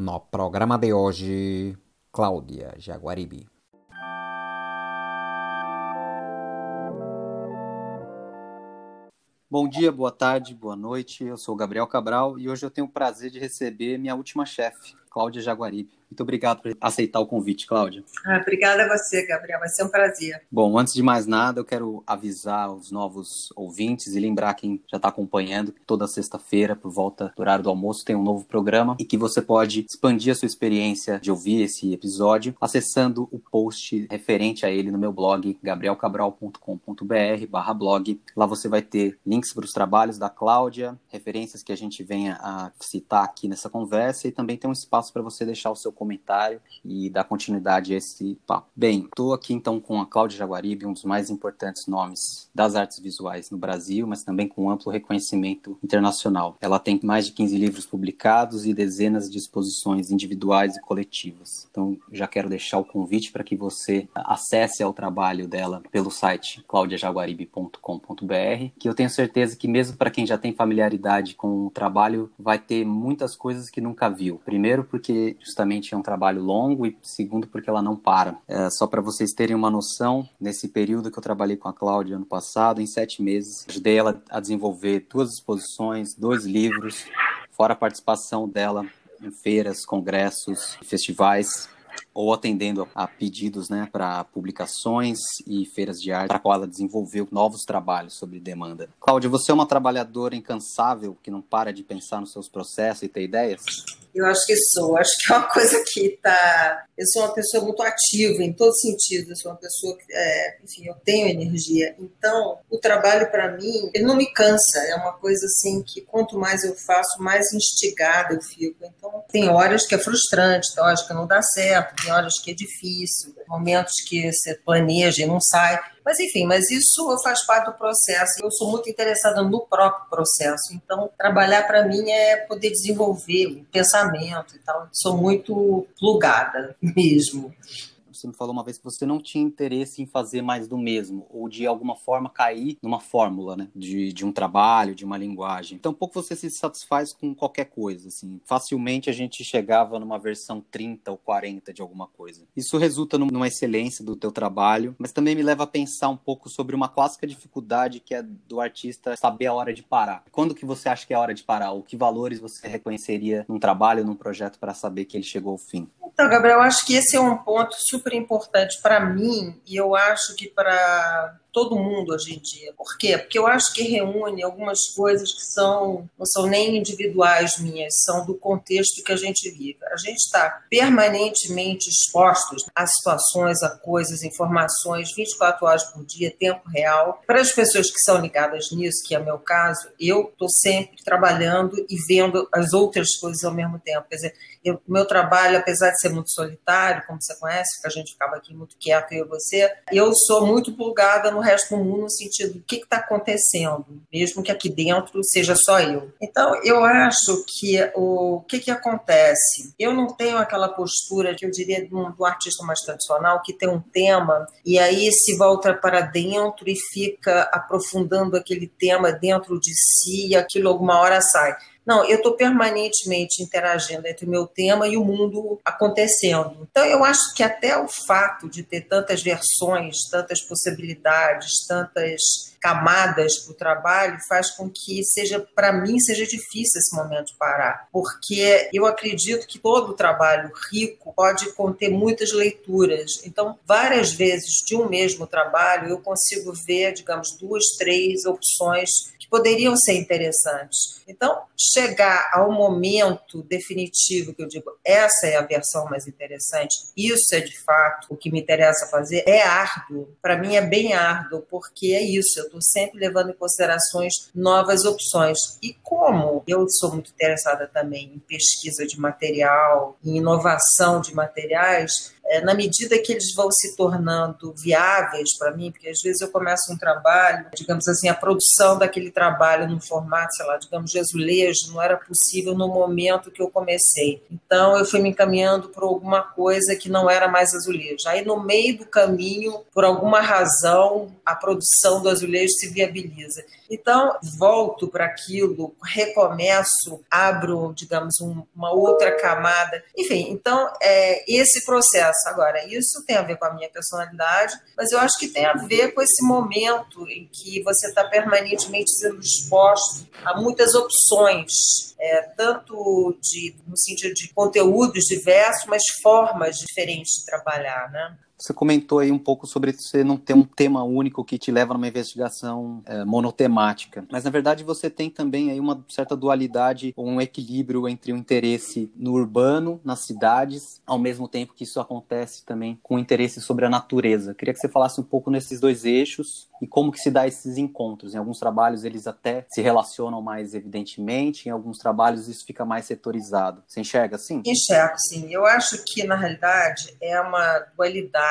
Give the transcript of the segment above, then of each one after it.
No programa de hoje, Cláudia Jaguaribe. Bom dia, boa tarde, boa noite. Eu sou Gabriel Cabral e hoje eu tenho o prazer de receber minha última chefe, Cláudia Jaguaribe. Muito obrigado por aceitar o convite, Cláudia. Ah, obrigada a você, Gabriel. Vai ser um prazer. Bom, antes de mais nada, eu quero avisar os novos ouvintes e lembrar quem já está acompanhando que toda sexta-feira, por volta do horário do almoço, tem um novo programa e que você pode expandir a sua experiência de ouvir esse episódio acessando o post referente a ele no meu blog, gabrielcabral.com.br blog. Lá você vai ter links para os trabalhos da Cláudia, referências que a gente venha a citar aqui nessa conversa e também tem um espaço para você deixar o seu comentário e dar continuidade a esse papo. Bem, estou aqui então com a Cláudia Jaguaribe, um dos mais importantes nomes das artes visuais no Brasil, mas também com amplo reconhecimento internacional. Ela tem mais de 15 livros publicados e dezenas de exposições individuais e coletivas. Então, já quero deixar o convite para que você acesse ao trabalho dela pelo site claudiajaguaribe.com.br, que eu tenho certeza que mesmo para quem já tem familiaridade com o trabalho, vai ter muitas coisas que nunca viu. Primeiro porque justamente é um trabalho longo e segundo porque ela não para. É, só para vocês terem uma noção, nesse período que eu trabalhei com a Cláudia ano passado, em sete meses, ajudei ela a desenvolver duas exposições, dois livros, fora a participação dela em feiras, congressos, festivais ou atendendo a pedidos né, para publicações e feiras de arte, para qual ela desenvolveu novos trabalhos sobre demanda. Cláudia, você é uma trabalhadora incansável que não para de pensar nos seus processos e ter ideias? Eu acho que sou. Acho que é uma coisa que está. Eu sou uma pessoa muito ativa em todos os sentidos. Eu sou uma pessoa que, é, enfim, eu tenho energia. Então, o trabalho para mim, ele não me cansa. É uma coisa assim que quanto mais eu faço, mais instigada eu fico. Então, tem horas que é frustrante, tem horas que não dá certo, tem horas que é difícil, momentos que você planeja e não sai. Mas enfim, mas isso faz parte do processo. Eu sou muito interessada no próprio processo. Então, trabalhar para mim é poder desenvolver o pensamento e tal. Sou muito plugada mesmo. Você me falou uma vez que você não tinha interesse em fazer mais do mesmo, ou de alguma forma cair numa fórmula, né? De, de um trabalho, de uma linguagem. Então, pouco você se satisfaz com qualquer coisa, assim. Facilmente a gente chegava numa versão 30 ou 40 de alguma coisa. Isso resulta numa excelência do teu trabalho, mas também me leva a pensar um pouco sobre uma clássica dificuldade que é do artista saber a hora de parar. Quando que você acha que é a hora de parar? Ou que valores você reconheceria num trabalho, num projeto para saber que ele chegou ao fim? Então, Gabriel, acho que esse é um ponto super importante para mim e eu acho que para todo mundo hoje em dia. Por quê? Porque eu acho que reúne algumas coisas que são não são nem individuais minhas, são do contexto que a gente vive. A gente está permanentemente expostos a situações, a coisas, informações, 24 horas por dia, tempo real. Para as pessoas que são ligadas nisso, que é o meu caso, eu estou sempre trabalhando e vendo as outras coisas ao mesmo tempo. Quer dizer, o meu trabalho, apesar de ser muito solitário, como você conhece, que a gente ficava aqui muito quieto, eu e você, eu sou muito plugada no no resto do mundo no sentido do que está acontecendo, mesmo que aqui dentro seja só eu. Então, eu acho que o que, que acontece? Eu não tenho aquela postura que eu diria do, do artista mais tradicional, que tem um tema e aí se volta para dentro e fica aprofundando aquele tema dentro de si e aquilo alguma hora sai. Não, eu estou permanentemente interagindo entre o meu tema e o mundo acontecendo. Então, eu acho que até o fato de ter tantas versões, tantas possibilidades, tantas camadas para o trabalho faz com que seja, para mim, seja difícil esse momento parar, porque eu acredito que todo trabalho rico pode conter muitas leituras. Então, várias vezes de um mesmo trabalho, eu consigo ver, digamos, duas, três opções que poderiam ser interessantes. Então, chegar ao momento definitivo que eu digo, essa é a versão mais interessante, isso é de fato o que me interessa fazer, é árduo. Para mim é bem árduo, porque é isso, estou sempre levando em considerações novas opções. E como eu sou muito interessada também em pesquisa de material, em inovação de materiais, é, na medida que eles vão se tornando viáveis para mim, porque às vezes eu começo um trabalho, digamos assim, a produção daquele trabalho no formato, sei lá, digamos, de azulejo, não era possível no momento que eu comecei. Então eu fui me encaminhando por alguma coisa que não era mais azulejo. Aí no meio do caminho, por alguma razão, a produção do azulejo se viabiliza. Então, volto para aquilo, recomeço, abro, digamos, um, uma outra camada. Enfim, então, é esse processo. Agora, isso tem a ver com a minha personalidade, mas eu acho que tem a ver com esse momento em que você está permanentemente sendo exposto a muitas opções, é, tanto de, no sentido de conteúdos diversos, mas formas diferentes de trabalhar, né? Você comentou aí um pouco sobre você não ter um tema único que te leva numa investigação é, monotemática, mas na verdade você tem também aí uma certa dualidade, um equilíbrio entre o interesse no urbano, nas cidades, ao mesmo tempo que isso acontece também com o interesse sobre a natureza. Queria que você falasse um pouco nesses dois eixos e como que se dá esses encontros. Em alguns trabalhos eles até se relacionam mais evidentemente, em alguns trabalhos isso fica mais setorizado. Você enxerga assim? Enxergo, sim. Eu acho que na realidade é uma dualidade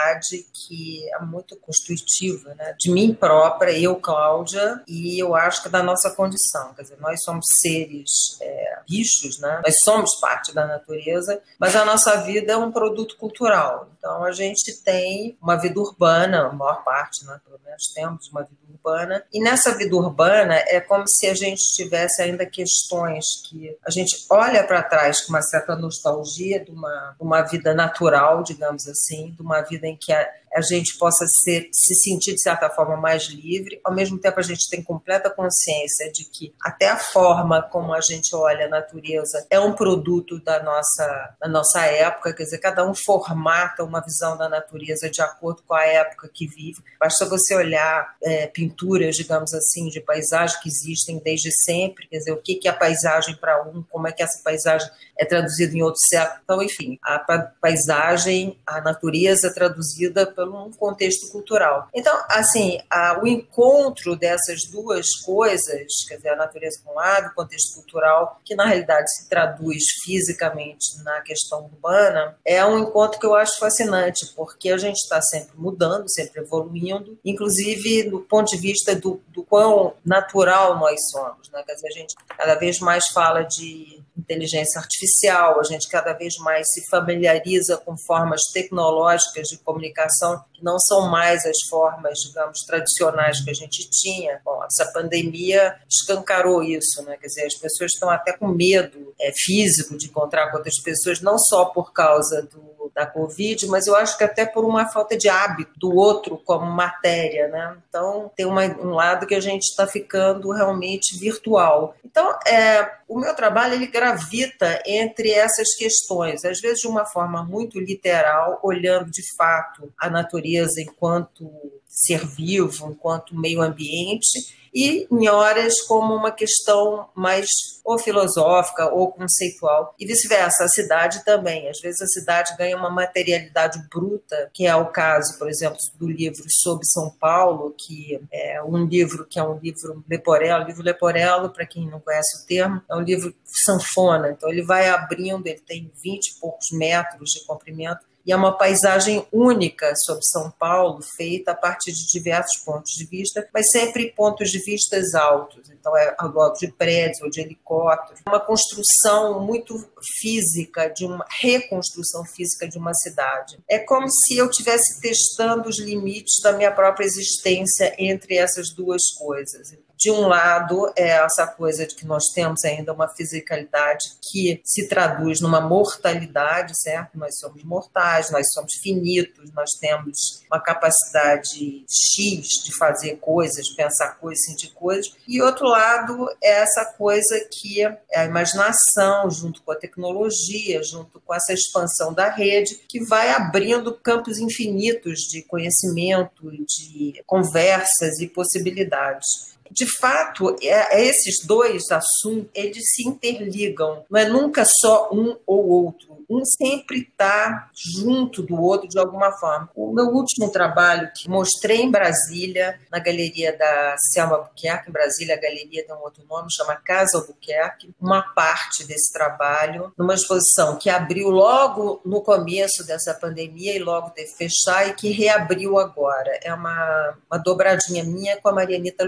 que é muito constitutiva, né? De mim própria, eu, Cláudia, e eu acho que da nossa condição. Quer dizer, nós somos seres é, bichos, né? Nós somos parte da natureza, mas a nossa vida é um produto cultural. Então a gente tem uma vida urbana, a maior parte, né? Pelo menos temos uma vida urbana. E nessa vida urbana é como se a gente tivesse ainda questões que a gente olha para trás com uma certa nostalgia de uma, uma vida natural, digamos assim, de uma vida em que a, gente possa ser, se sentir de certa forma mais livre. Ao mesmo tempo, a gente tem completa consciência de que até a forma como a gente olha a natureza é um produto da nossa, da nossa época, quer dizer, cada um formata uma visão da natureza de acordo com a época que vive. Basta você olhar é, pinturas, digamos assim, de paisagem que existem desde sempre, quer dizer, o que é a paisagem para um, como é que essa paisagem é traduzida em outro século. Então, enfim, a paisagem, a natureza traduzida por um contexto cultural. Então, assim, a, o encontro dessas duas coisas, quer dizer, a natureza por um lado, o contexto cultural, que na realidade se traduz fisicamente na questão urbana, é um encontro que eu acho fascinante, porque a gente está sempre mudando, sempre evoluindo, inclusive do ponto de vista do, do quão natural nós somos. Né? Quer dizer, a gente cada vez mais fala de inteligência artificial, a gente cada vez mais se familiariza com formas tecnológicas de comunicação não são mais as formas, digamos, tradicionais que a gente tinha. Bom, essa pandemia escancarou isso, né? Quer dizer, as pessoas estão até com medo é, físico de encontrar com outras pessoas, não só por causa do da Covid, mas eu acho que até por uma falta de hábito do outro como matéria, né? Então tem uma, um lado que a gente está ficando realmente virtual. Então é, o meu trabalho ele gravita entre essas questões, às vezes de uma forma muito literal, olhando de fato a natureza enquanto ser vivo, enquanto meio ambiente, e em horas como uma questão mais ou filosófica ou conceitual e vice-versa. A cidade também. Às vezes a cidade ganha uma materialidade bruta, que é o caso, por exemplo, do livro sobre São Paulo, que é um livro que é um livro Leporello. Livro Leporello, para quem não conhece o termo, é um livro sanfona. Então ele vai abrindo, ele tem 20 e poucos metros de comprimento e é uma paisagem única sobre São Paulo, feita a partir de diversos pontos de vista, mas sempre pontos de vista altos. Então, é alto de prédios ou de helicópteros. Uma construção muito física, de uma reconstrução física de uma cidade. É como se eu estivesse testando os limites da minha própria existência entre essas duas coisas de um lado, é essa coisa de que nós temos ainda uma fisicalidade que se traduz numa mortalidade, certo? Nós somos mortais, nós somos finitos, nós temos uma capacidade X de fazer coisas, pensar coisas, sentir coisas. E outro lado é essa coisa que é a imaginação, junto com a tecnologia, junto com essa expansão da rede, que vai abrindo campos infinitos de conhecimento, de conversas e possibilidades. De fato, é, é esses dois assuntos, eles se interligam. Não é nunca só um ou outro. Um sempre está junto do outro de alguma forma. O meu último trabalho que mostrei em Brasília, na galeria da Selma Albuquerque, em Brasília, a galeria tem um outro nome, chama Casa Albuquerque, uma parte desse trabalho, numa exposição que abriu logo no começo dessa pandemia e logo teve fechar e que reabriu agora. É uma, uma dobradinha minha com a Marianita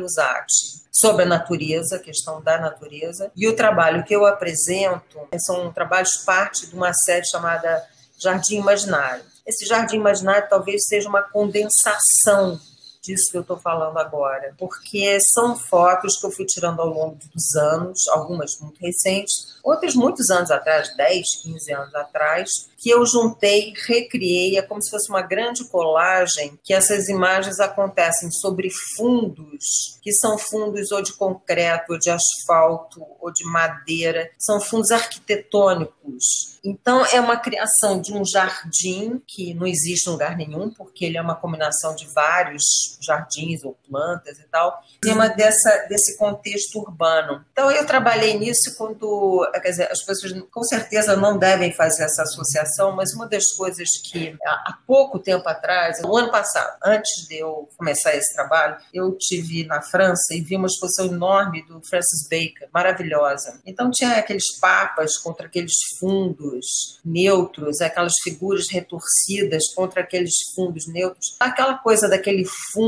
Sobre a natureza, a questão da natureza. E o trabalho que eu apresento são trabalhos parte de uma série chamada Jardim Imaginário. Esse Jardim Imaginário talvez seja uma condensação disso que eu estou falando agora, porque são fotos que eu fui tirando ao longo dos anos, algumas muito recentes, outras muitos anos atrás, 10, 15 anos atrás, que eu juntei, recriei, é como se fosse uma grande colagem, que essas imagens acontecem sobre fundos, que são fundos ou de concreto, ou de asfalto, ou de madeira, são fundos arquitetônicos. Então, é uma criação de um jardim que não existe em lugar nenhum, porque ele é uma combinação de vários jardins ou plantas e tal, em cima dessa, desse contexto urbano. Então, eu trabalhei nisso quando, quer dizer, as pessoas com certeza não devem fazer essa associação mas uma das coisas que há pouco tempo atrás, no ano passado, antes de eu começar esse trabalho, eu tive na França e vi uma exposição enorme do Francis Bacon, maravilhosa. Então tinha aqueles papas contra aqueles fundos neutros, aquelas figuras retorcidas contra aqueles fundos neutros, aquela coisa daquele fundo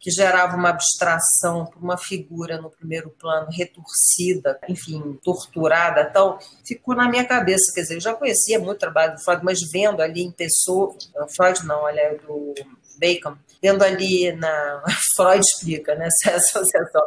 que gerava uma abstração para uma figura no primeiro plano retorcida, enfim, torturada, tal, ficou na minha cabeça. Quer dizer, eu já conhecia muito o trabalho do Freud, mas vendo ali em pessoa, Freud não, olha, é do Bacon, vendo ali na. Freud explica, né? Essa associação.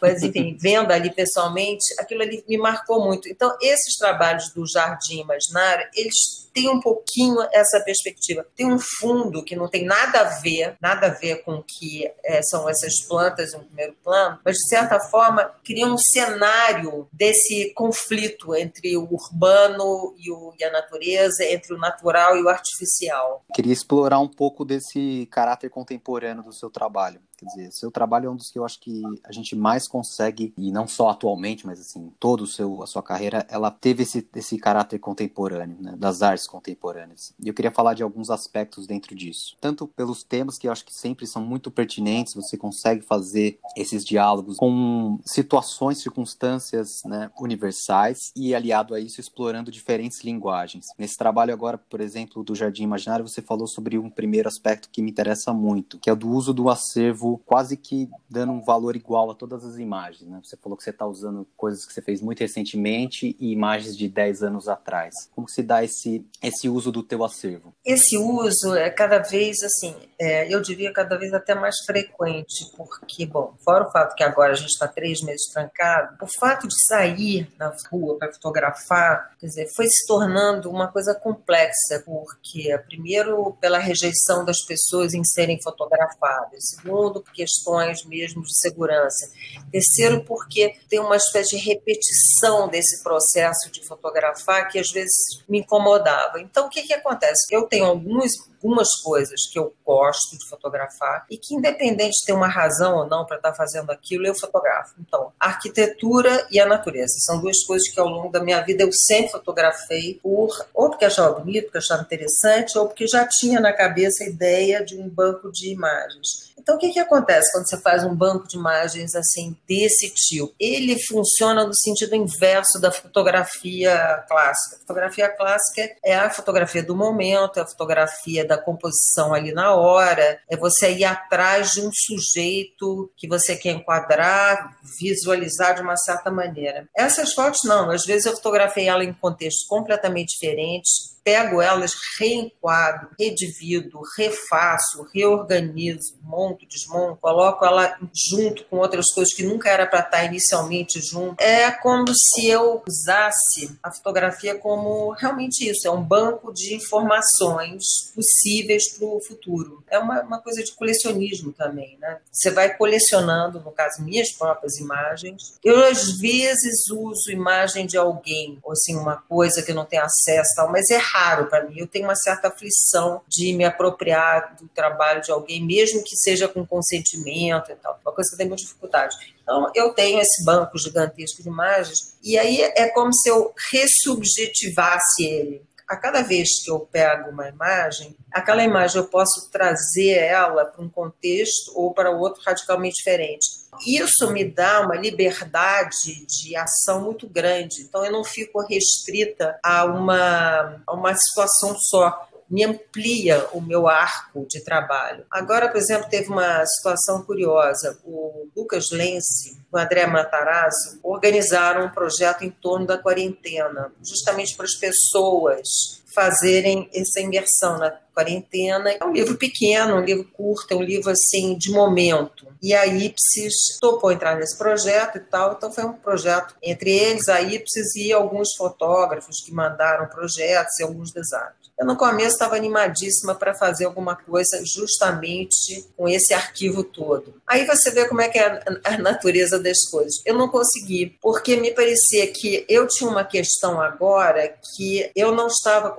Mas, enfim, vendo ali pessoalmente, aquilo ali me marcou muito. Então, esses trabalhos do Jardim Imaginário, eles tem um pouquinho essa perspectiva. Tem um fundo que não tem nada a ver, nada a ver com o que é, são essas plantas no primeiro plano, mas de certa forma cria um cenário desse conflito entre o urbano e, o, e a natureza, entre o natural e o artificial. Queria explorar um pouco desse caráter contemporâneo do seu trabalho. Quer dizer, seu trabalho é um dos que eu acho que a gente mais consegue, e não só atualmente, mas assim, todo o seu, a sua carreira, ela teve esse, esse caráter contemporâneo, né, das artes contemporâneas. E eu queria falar de alguns aspectos dentro disso. Tanto pelos temas que eu acho que sempre são muito pertinentes, você consegue fazer esses diálogos com situações, circunstâncias né, universais e aliado a isso explorando diferentes linguagens. Nesse trabalho agora, por exemplo, do Jardim Imaginário, você falou sobre um primeiro aspecto que me interessa muito, que é o do uso do acervo quase que dando um valor igual a todas as imagens. Né? Você falou que você está usando coisas que você fez muito recentemente e imagens de 10 anos atrás. Como se dá esse esse uso do teu acervo? Esse uso é cada vez assim, é, eu diria cada vez até mais frequente, porque, bom, fora o fato que agora a gente está três meses trancado, o fato de sair na rua para fotografar, quer dizer, foi se tornando uma coisa complexa, porque, primeiro, pela rejeição das pessoas em serem fotografadas, segundo, por questões mesmo de segurança, terceiro, porque tem uma espécie de repetição desse processo de fotografar que às vezes me incomodava. Então, o que, que acontece? Eu tenho alguns, algumas coisas que eu gosto de fotografar e que, independente de ter uma razão ou não para estar tá fazendo aquilo, eu fotografo. Então, a arquitetura e a natureza são duas coisas que, ao longo da minha vida, eu sempre fotografei por ou porque achava bonito, porque achava interessante, ou porque já tinha na cabeça a ideia de um banco de imagens. Então, o que, que acontece quando você faz um banco de imagens assim desse tipo? Ele funciona no sentido inverso da fotografia clássica. A fotografia clássica é a fotografia do momento, é a fotografia da composição ali na hora, é você ir atrás de um sujeito que você quer enquadrar, visualizar de uma certa maneira. Essas fotos não, às vezes eu fotografei ela em contextos completamente diferentes, pego elas, reenquadro, redivido, refaço, reorganizo, monto, desmonto, coloco ela junto com outras coisas que nunca era para estar inicialmente junto. É como se eu usasse a fotografia como realmente isso, é um banco de informações possíveis para o futuro. É uma, uma coisa de colecionismo também, né? Você vai colecionando, no caso, minhas próprias imagens. Eu, às vezes, uso imagem de alguém, ou assim, uma coisa que eu não tenho acesso tal, mas é raro para mim. Eu tenho uma certa aflição de me apropriar do trabalho de alguém, mesmo que seja com consentimento e tal. Uma coisa que eu tenho muita dificuldade. Então, eu tenho esse banco gigantesco de imagens, e aí é como se eu ressubjetivasse ele a cada vez que eu pego uma imagem, aquela imagem eu posso trazer ela para um contexto ou para outro radicalmente diferente. Isso me dá uma liberdade de ação muito grande. Então eu não fico restrita a uma, a uma situação só me amplia o meu arco de trabalho. Agora, por exemplo, teve uma situação curiosa. O Lucas Lense, o André Matarazzo, organizaram um projeto em torno da quarentena, justamente para as pessoas fazerem essa imersão na quarentena. É um livro pequeno, um livro curto, é um livro assim de momento. E a Ipsis topou entrar nesse projeto e tal, então foi um projeto entre eles, a Ipsis e alguns fotógrafos que mandaram projetos e alguns designers. Eu no começo estava animadíssima para fazer alguma coisa justamente com esse arquivo todo. Aí você vê como é que é a natureza das coisas. Eu não consegui, porque me parecia que eu tinha uma questão agora que eu não estava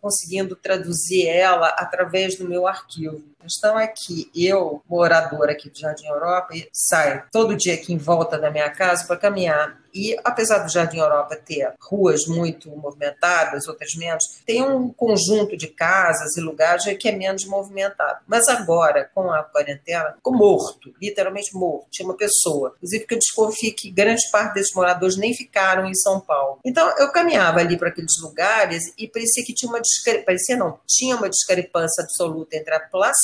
conseguindo traduzir ela através do meu arquivo. A questão é que eu, moradora aqui do Jardim Europa, saio todo dia aqui em volta da minha casa para caminhar e apesar do Jardim Europa ter ruas muito movimentadas, outras menos, tem um conjunto de casas e lugares que é menos movimentado. Mas agora, com a quarentena, ficou morto, literalmente morto. Tinha uma pessoa. Inclusive, que eu desconfio que grande parte desses moradores nem ficaram em São Paulo. Então, eu caminhava ali para aqueles lugares e parecia que tinha uma discrepância, parecia não, tinha uma discrepância absoluta entre a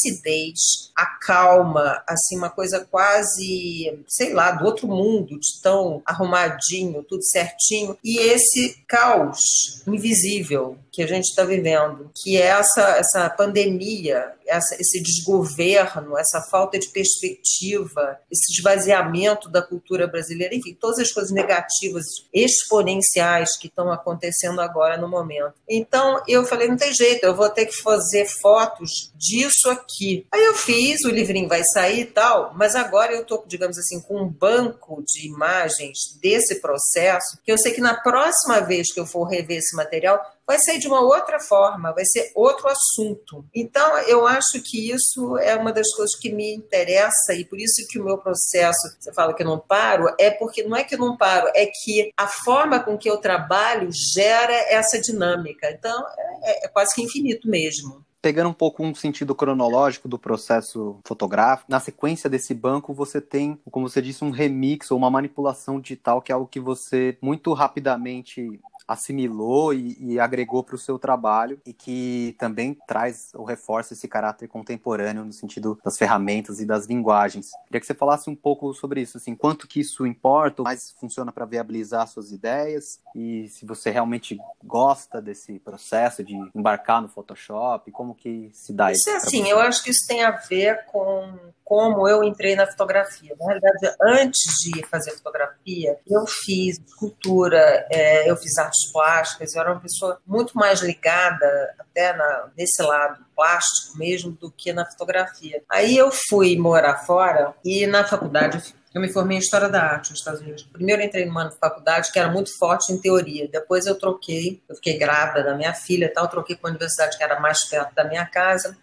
placidez, a calma, assim, uma coisa quase, sei lá, do outro mundo, de tão arrumadinho, tudo certinho, e esse caos invisível que a gente está vivendo, que é essa, essa pandemia, essa, esse desgoverno, essa falta de perspectiva, esse esvaziamento da cultura brasileira, enfim, todas as coisas negativas, exponenciais que estão acontecendo agora no momento. Então eu falei, não tem jeito, eu vou ter que fazer fotos disso aqui. Aí eu fiz, o livrinho vai sair e tal, mas agora eu estou, digamos assim, com um banco de imagens desse esse processo, que eu sei que na próxima vez que eu for rever esse material, vai ser de uma outra forma, vai ser outro assunto. Então, eu acho que isso é uma das coisas que me interessa e por isso que o meu processo, você fala que eu não paro, é porque não é que eu não paro, é que a forma com que eu trabalho gera essa dinâmica. Então, é, é quase que infinito mesmo pegando um pouco um sentido cronológico do processo fotográfico, na sequência desse banco você tem, como você disse, um remix ou uma manipulação digital, que é algo que você muito rapidamente assimilou e, e agregou para o seu trabalho e que também traz ou reforça esse caráter contemporâneo no sentido das ferramentas e das linguagens. Queria que você falasse um pouco sobre isso, assim, quanto que isso importa, mais funciona para viabilizar suas ideias e se você realmente gosta desse processo de embarcar no Photoshop, como que se dá isso? Isso é assim, eu acho que isso tem a ver com como eu entrei na fotografia. Na realidade, antes de fazer fotografia, eu fiz escultura, é, eu fiz artes plásticas, eu era uma pessoa muito mais ligada até na, nesse lado plástico mesmo do que na fotografia. Aí eu fui morar fora e na faculdade eu me formei em História da Arte nos Estados Unidos. Primeiro entrei numa faculdade que era muito forte em teoria. Depois eu troquei, eu fiquei grávida da minha filha e tal, troquei para uma universidade que era mais perto da minha casa.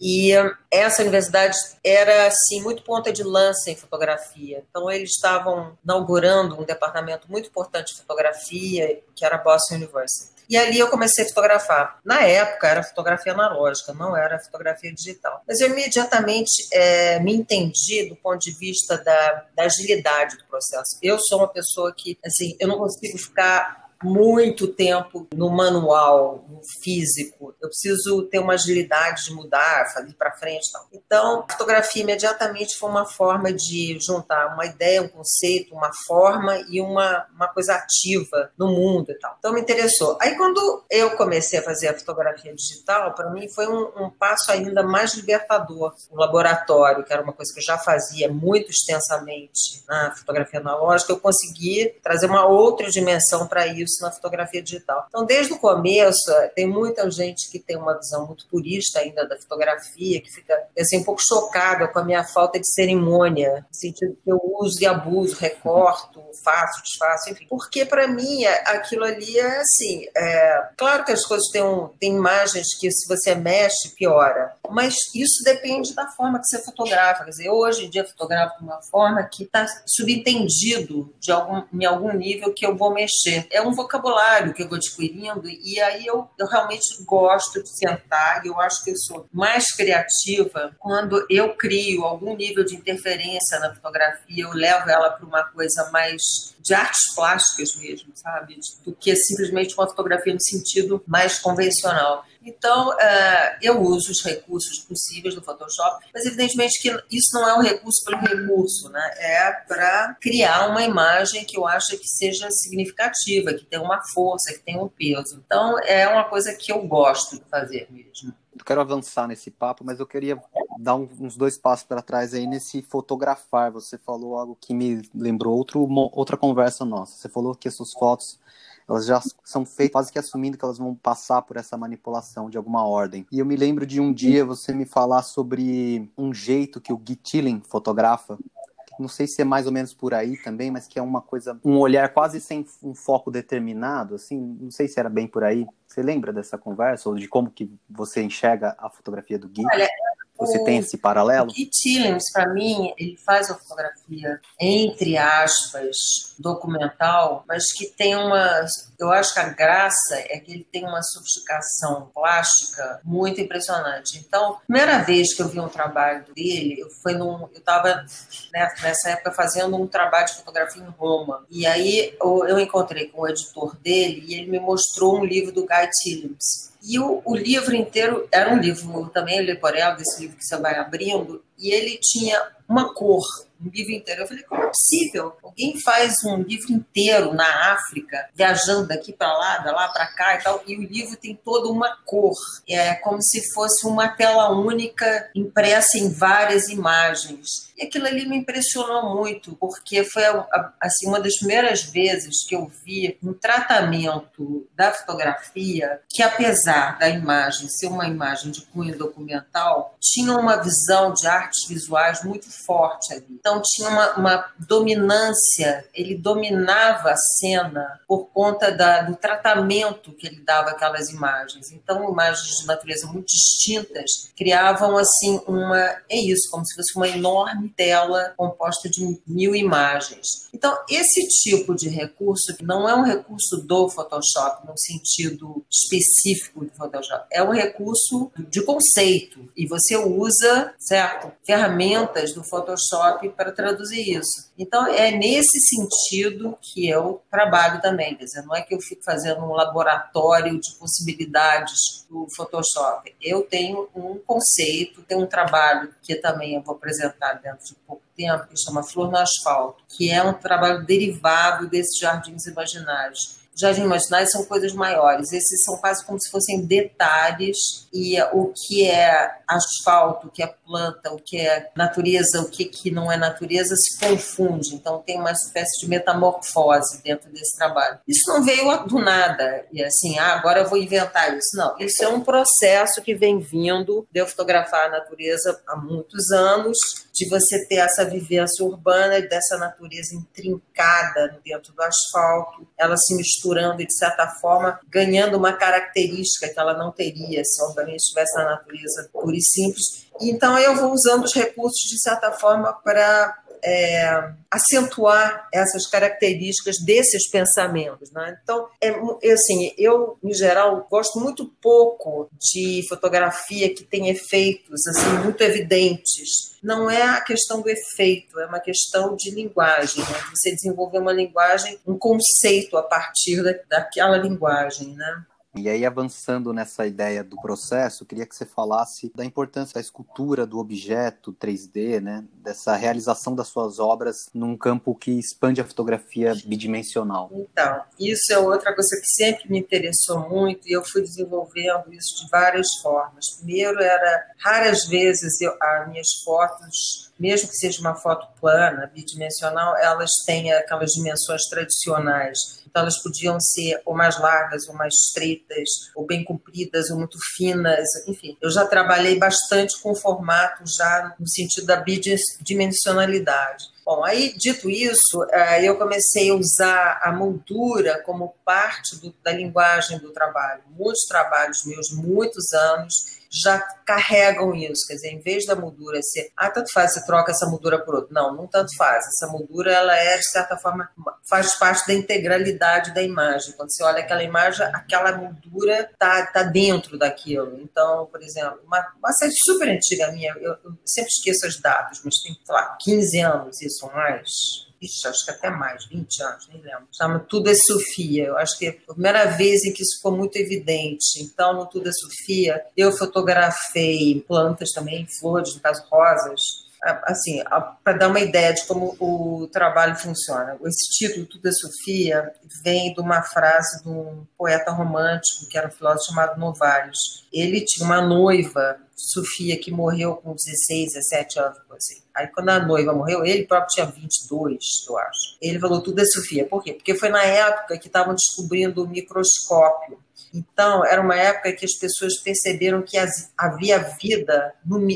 E essa universidade era assim muito ponta de lança em fotografia. Então eles estavam inaugurando um departamento muito importante de fotografia, que era a Boston University. E ali eu comecei a fotografar. Na época era fotografia analógica, não era fotografia digital. Mas eu imediatamente é, me entendi do ponto de vista da, da agilidade do processo. Eu sou uma pessoa que, assim, eu não consigo ficar muito tempo no manual, no físico. Eu preciso ter uma agilidade de mudar, fazer para frente. Tal. Então, a fotografia imediatamente foi uma forma de juntar uma ideia, um conceito, uma forma e uma, uma coisa ativa no mundo e tal. Então, me interessou. Aí, quando eu comecei a fazer a fotografia digital, para mim foi um, um, passo ainda mais libertador. O laboratório, que era uma coisa que eu já fazia muito extensamente na fotografia analógica, eu consegui trazer uma outra dimensão para isso isso na fotografia digital. Então, desde o começo, tem muita gente que tem uma visão muito purista ainda da fotografia, que fica assim, um pouco chocada com a minha falta de cerimônia, no sentido que eu uso e abuso, recorto, faço, desfaço, enfim. Porque para mim aquilo ali é assim, é, claro que as coisas têm, um, têm imagens que se você mexe, piora, mas isso depende da forma que você fotografa. Quer dizer, hoje em dia fotografo de uma forma que está subentendido de algum, em algum nível que eu vou mexer. É um vocabulário que eu vou adquirindo e aí eu, eu realmente gosto de sentar e eu acho que eu sou mais criativa quando eu crio algum nível de interferência na fotografia, eu levo ela para uma coisa mais de artes plásticas mesmo, sabe? Do que simplesmente uma fotografia no sentido mais convencional. Então, uh, eu uso os recursos possíveis do Photoshop, mas evidentemente que isso não é um recurso pelo recurso, né? É para criar uma imagem que eu acho que seja significativa, que tenha uma força, que tenha um peso. Então, é uma coisa que eu gosto de fazer mesmo. Eu quero avançar nesse papo, mas eu queria dar uns dois passos para trás aí nesse fotografar. Você falou algo que me lembrou outro, outra conversa nossa. Você falou que as suas fotos elas já são feitas quase que assumindo que elas vão passar por essa manipulação de alguma ordem. E eu me lembro de um dia você me falar sobre um jeito que o Gittilen fotografa, não sei se é mais ou menos por aí também, mas que é uma coisa, um olhar quase sem um foco determinado, assim, não sei se era bem por aí. Você lembra dessa conversa ou de como que você enxerga a fotografia do Gui? Olha, você o, tem esse paralelo? O Keith Tillings, para mim, ele faz a fotografia, entre aspas, documental, mas que tem uma. Eu acho que a graça é que ele tem uma sofisticação plástica muito impressionante. Então, primeira vez que eu vi um trabalho dele, eu fui num. Eu estava né, nessa época fazendo um trabalho de fotografia em Roma. E aí eu, eu encontrei com o editor dele e ele me mostrou um livro do Guy Tillings e o, o, livro inteiro era um livro também, Leporel, desse livro que você vai abrindo, e ele tinha uma cor um livro inteiro. Eu falei, como é possível? Alguém faz um livro inteiro na África, viajando daqui para lá, da lá para cá e tal, e o livro tem toda uma cor. É como se fosse uma tela única impressa em várias imagens. E aquilo ali me impressionou muito, porque foi assim, uma das primeiras vezes que eu vi um tratamento da fotografia que, apesar da imagem ser uma imagem de cunho documental, tinha uma visão de artes visuais muito forte ali. Então tinha uma, uma dominância, ele dominava a cena por conta da, do tratamento que ele dava aquelas imagens. Então imagens de natureza muito distintas criavam assim uma é isso como se fosse uma enorme tela composta de mil imagens. Então esse tipo de recurso não é um recurso do Photoshop no sentido específico do Photoshop, é um recurso de conceito e você usa certo ferramentas do Photoshop para traduzir isso. Então, é nesse sentido que eu trabalho também. Quer dizer, não é que eu fico fazendo um laboratório de possibilidades do Photoshop. Eu tenho um conceito, tenho um trabalho que também eu vou apresentar dentro de pouco tempo, que chama Flor no Asfalto, que é um trabalho derivado desses jardins imaginários jardim imaginário são coisas maiores. Esses são quase como se fossem detalhes e o que é asfalto, o que é planta, o que é natureza, o que, que não é natureza se confunde. Então tem uma espécie de metamorfose dentro desse trabalho. Isso não veio do nada e assim, ah, agora eu vou inventar isso. Não, isso é um processo que vem vindo de eu fotografar a natureza há muitos anos, de você ter essa vivência urbana dessa natureza intrincada dentro do asfalto, ela se mistura misturando e, de certa forma, ganhando uma característica que ela não teria se obviamente estivesse na natureza pura e simples. Então, eu vou usando os recursos, de certa forma, para é, acentuar essas características desses pensamentos. Né? Então, é, assim, eu, em geral, gosto muito pouco de fotografia que tem efeitos assim muito evidentes. Não é a questão do efeito, é uma questão de linguagem. Né? Você desenvolver uma linguagem, um conceito a partir da, daquela linguagem. Né? E aí, avançando nessa ideia do processo, queria que você falasse da importância da escultura, do objeto 3D, né? Dessa realização das suas obras num campo que expande a fotografia bidimensional. Então, isso é outra coisa que sempre me interessou muito e eu fui desenvolvendo isso de várias formas. Primeiro, era raras vezes eu, as minhas fotos mesmo que seja uma foto plana, bidimensional, elas têm aquelas dimensões tradicionais. Então elas podiam ser ou mais largas, ou mais estreitas, ou bem compridas, ou muito finas, enfim. Eu já trabalhei bastante com formato já no sentido da bidimensionalidade. Bom, aí, dito isso, é, eu comecei a usar a moldura como parte do, da linguagem do trabalho. Muitos trabalhos meus, muitos anos, já carregam isso. Quer dizer, em vez da moldura ser, ah, tanto faz, você troca essa moldura por outra. Não, não tanto faz. Essa moldura, ela é, de certa forma, faz parte da integralidade da imagem. Quando você olha aquela imagem, aquela moldura tá, tá dentro daquilo. Então, por exemplo, uma, uma série super antiga minha, eu, eu sempre esqueço as datas, mas tem, sei lá, 15 anos, isso mais Acho que até mais, 20 anos, nem lembro. Chama Tudo é Sofia. Eu acho que é a primeira vez em que isso ficou muito evidente. Então, no Tudo é Sofia, eu fotografei plantas também, flores, no caso rosas, assim, para dar uma ideia de como o trabalho funciona. Esse título, Tudo é Sofia, vem de uma frase de um poeta romântico, que era um filósofo chamado Novalis. Ele tinha uma noiva, Sofia, que morreu com 16, 17 anos. Assim. Aí, quando a noiva morreu, ele próprio tinha 22, eu acho. Ele falou, tudo é Sofia. Por quê? Porque foi na época que estavam descobrindo o microscópio. Então, era uma época que as pessoas perceberam que havia vida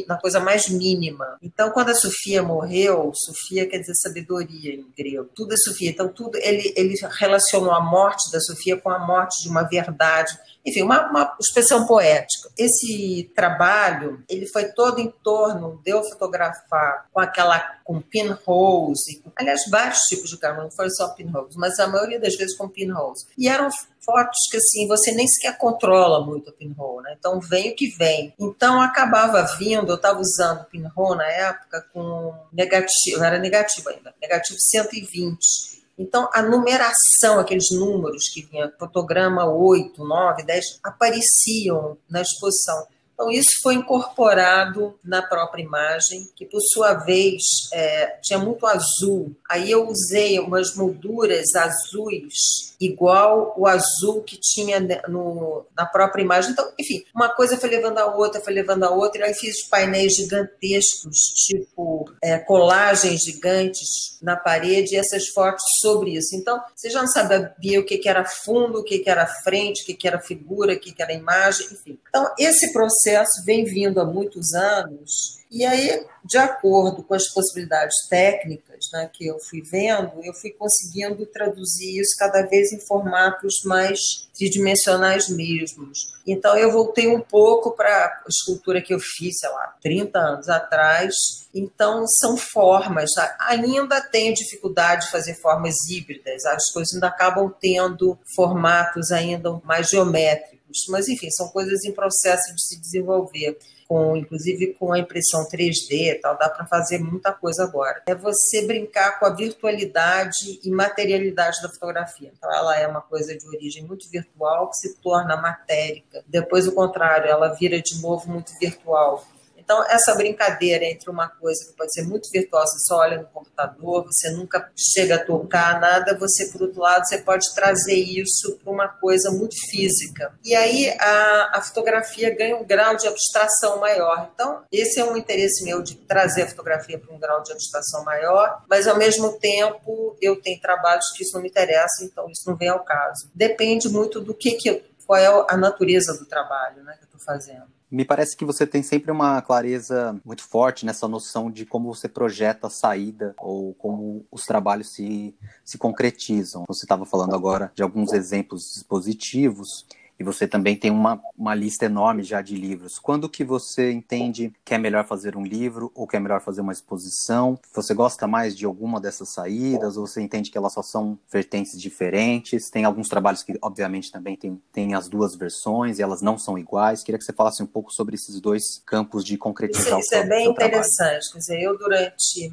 na coisa mais mínima. Então, quando a Sofia morreu, Sofia quer dizer sabedoria em grego. Tudo é Sofia. Então, tudo ele, ele relacionou a morte da Sofia com a morte de uma verdade enfim, uma, uma, expressão poética. Esse trabalho, ele foi todo em torno de eu fotografar com aquela, com pinholes, aliás, vários tipos de câmera, não foi só pinholes, mas a maioria das vezes com pinholes. E eram fotos que, assim, você nem sequer controla muito o pinhole, né? Então, vem o que vem. Então, acabava vindo, eu estava usando pinhole na época com negativo, era negativo ainda, negativo 120 então, a numeração, aqueles números que vinha, fotograma 8, 9, 10, apareciam na exposição. Então, isso foi incorporado na própria imagem, que por sua vez é, tinha muito azul. Aí eu usei umas molduras azuis, igual o azul que tinha no, na própria imagem. Então, enfim, uma coisa foi levando a outra, foi levando a outra, e aí fiz painéis gigantescos, tipo é, colagens gigantes na parede, e essas fotos sobre isso. Então, você já não sabia o que, que era fundo, o que, que era frente, o que, que era figura, o que, que era imagem, enfim. Então, esse processo processo vem vindo há muitos anos, e aí, de acordo com as possibilidades técnicas né, que eu fui vendo, eu fui conseguindo traduzir isso cada vez em formatos mais tridimensionais mesmos. Então, eu voltei um pouco para a escultura que eu fiz, sei lá, 30 anos atrás. Então, são formas. Ainda tenho dificuldade de fazer formas híbridas, as coisas ainda acabam tendo formatos ainda mais geométricos mas enfim, são coisas em processo de se desenvolver. Com, inclusive com a impressão 3D tal, dá para fazer muita coisa agora. É você brincar com a virtualidade e materialidade da fotografia. Então, ela é uma coisa de origem muito virtual que se torna matérica. Depois, o contrário, ela vira de novo muito virtual então, essa brincadeira entre uma coisa que pode ser muito virtual, você só olha no computador, você nunca chega a tocar nada, você, por outro lado, você pode trazer isso para uma coisa muito física. E aí a, a fotografia ganha um grau de abstração maior. Então, esse é um interesse meu de trazer a fotografia para um grau de abstração maior, mas ao mesmo tempo eu tenho trabalhos que isso não me interessa, então isso não vem ao caso. Depende muito do que, que qual é a natureza do trabalho né, que eu estou fazendo. Me parece que você tem sempre uma clareza muito forte nessa noção de como você projeta a saída ou como os trabalhos se, se concretizam. Você estava falando agora de alguns exemplos dispositivos e você também tem uma, uma lista enorme já de livros. Quando que você entende que é melhor fazer um livro ou que é melhor fazer uma exposição? Você gosta mais de alguma dessas saídas ou você entende que elas só são vertentes diferentes? Tem alguns trabalhos que, obviamente, também tem, tem as duas versões e elas não são iguais. Queria que você falasse um pouco sobre esses dois campos de concretização. Isso, isso é bem interessante. Quer dizer, eu durante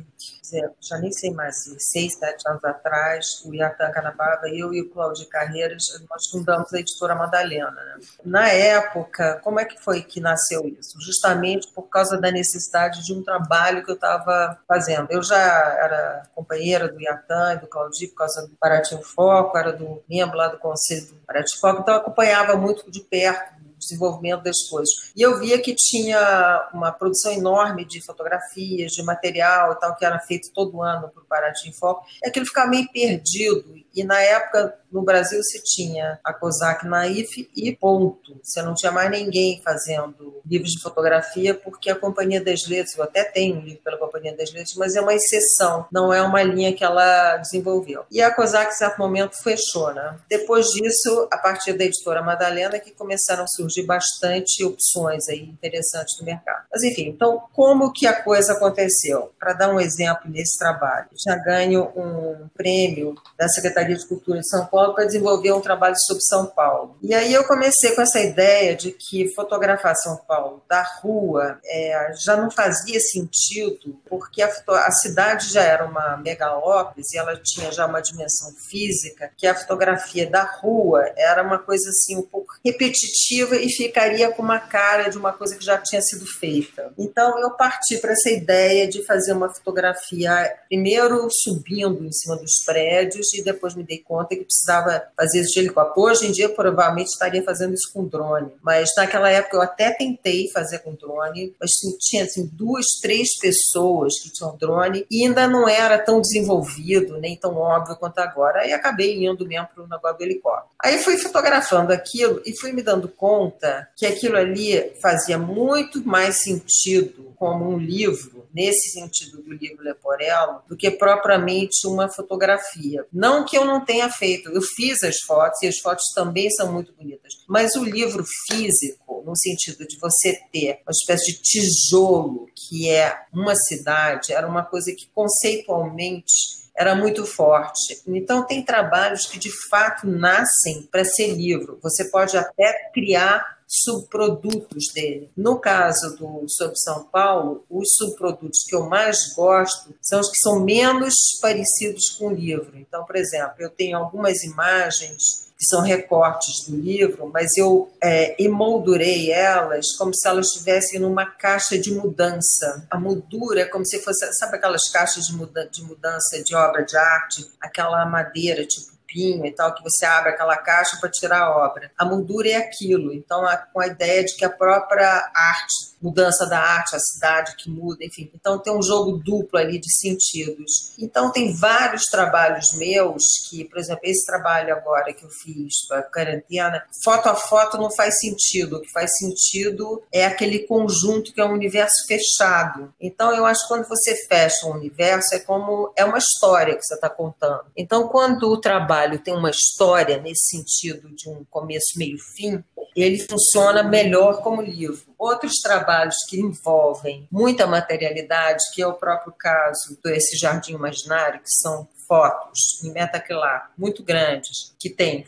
já nem sei mais, seis, sete anos atrás, o Iatan Canabava, eu e o Cláudio Carreiras, nós fundamos a editora Madalena. Né? Na época, como é que foi que nasceu isso? Justamente por causa da necessidade de um trabalho que eu estava fazendo. Eu já era companheira do Iatan e do Claudio por causa do Paraty Foco, era do membro lá do Conselho do Paraty Foco, então eu acompanhava muito de perto desenvolvimento das coisas. E eu via que tinha uma produção enorme de fotografias, de material e tal, que era feito todo ano para o Paraty em Foco, é que ele ficava meio perdido. E na época no Brasil se tinha a COSAC Naif e ponto. Você não tinha mais ninguém fazendo livros de fotografia, porque a Companhia das Letras, eu até tenho um livro pela Companhia das Letras, mas é uma exceção, não é uma linha que ela desenvolveu. E a COSAC, em certo momento, fechou, né? Depois disso, a partir da editora Madalena, que começaram a surgir bastante opções aí interessantes no mercado. Mas enfim, então como que a coisa aconteceu? Para dar um exemplo nesse trabalho, já ganho um prêmio da Secretaria de Cultura de São Paulo para desenvolver um trabalho sobre São Paulo. E aí eu comecei com essa ideia de que fotografar São Paulo da rua é, já não fazia sentido, porque a, a cidade já era uma megalópolis e ela tinha já uma dimensão física, que a fotografia da rua era uma coisa assim um pouco repetitiva e ficaria com uma cara de uma coisa que já tinha sido feita. Então eu parti para essa ideia de fazer uma fotografia, primeiro subindo em cima dos prédios e depois me dei conta que precisava fazer isso de helicóptero. Hoje em dia provavelmente estaria fazendo isso com drone, mas naquela época eu até tentei fazer com drone, mas tinha assim, duas, três pessoas que tinham drone e ainda não era tão desenvolvido, nem tão óbvio quanto agora. Aí acabei indo mesmo para o negócio do helicóptero. Aí fui fotografando aquilo e fui me dando conta que aquilo ali fazia muito mais sentido como um livro, nesse sentido do livro Leporello, do que propriamente uma fotografia. Não que eu não tenha feito, eu fiz as fotos e as fotos também são muito bonitas, mas o livro físico, no sentido de você ter uma espécie de tijolo que é uma cidade, era uma coisa que conceitualmente era muito forte. Então, tem trabalhos que de fato nascem para ser livro. Você pode até criar subprodutos dele. No caso do Sobre São Paulo, os subprodutos que eu mais gosto são os que são menos parecidos com o livro. Então, por exemplo, eu tenho algumas imagens que são recortes do livro, mas eu é, emoldurei elas como se elas estivessem numa caixa de mudança. A moldura é como se fosse, sabe aquelas caixas de, de mudança de obra de arte? Aquela madeira, tipo e tal, que você abre aquela caixa para tirar a obra. A moldura é aquilo, então com a ideia de que a própria arte mudança da arte, a cidade que muda, enfim. Então tem um jogo duplo ali de sentidos. Então tem vários trabalhos meus que, por exemplo, esse trabalho agora que eu fiz para quarentena, foto a foto não faz sentido. O que faz sentido é aquele conjunto que é um universo fechado. Então eu acho que quando você fecha um universo é como é uma história que você está contando. Então quando o trabalho tem uma história nesse sentido de um começo, meio, fim, ele funciona melhor como livro. Outros trabalhos que envolvem muita materialidade, que é o próprio caso desse Jardim Imaginário, que são fotos em metacrilato muito grandes, que tem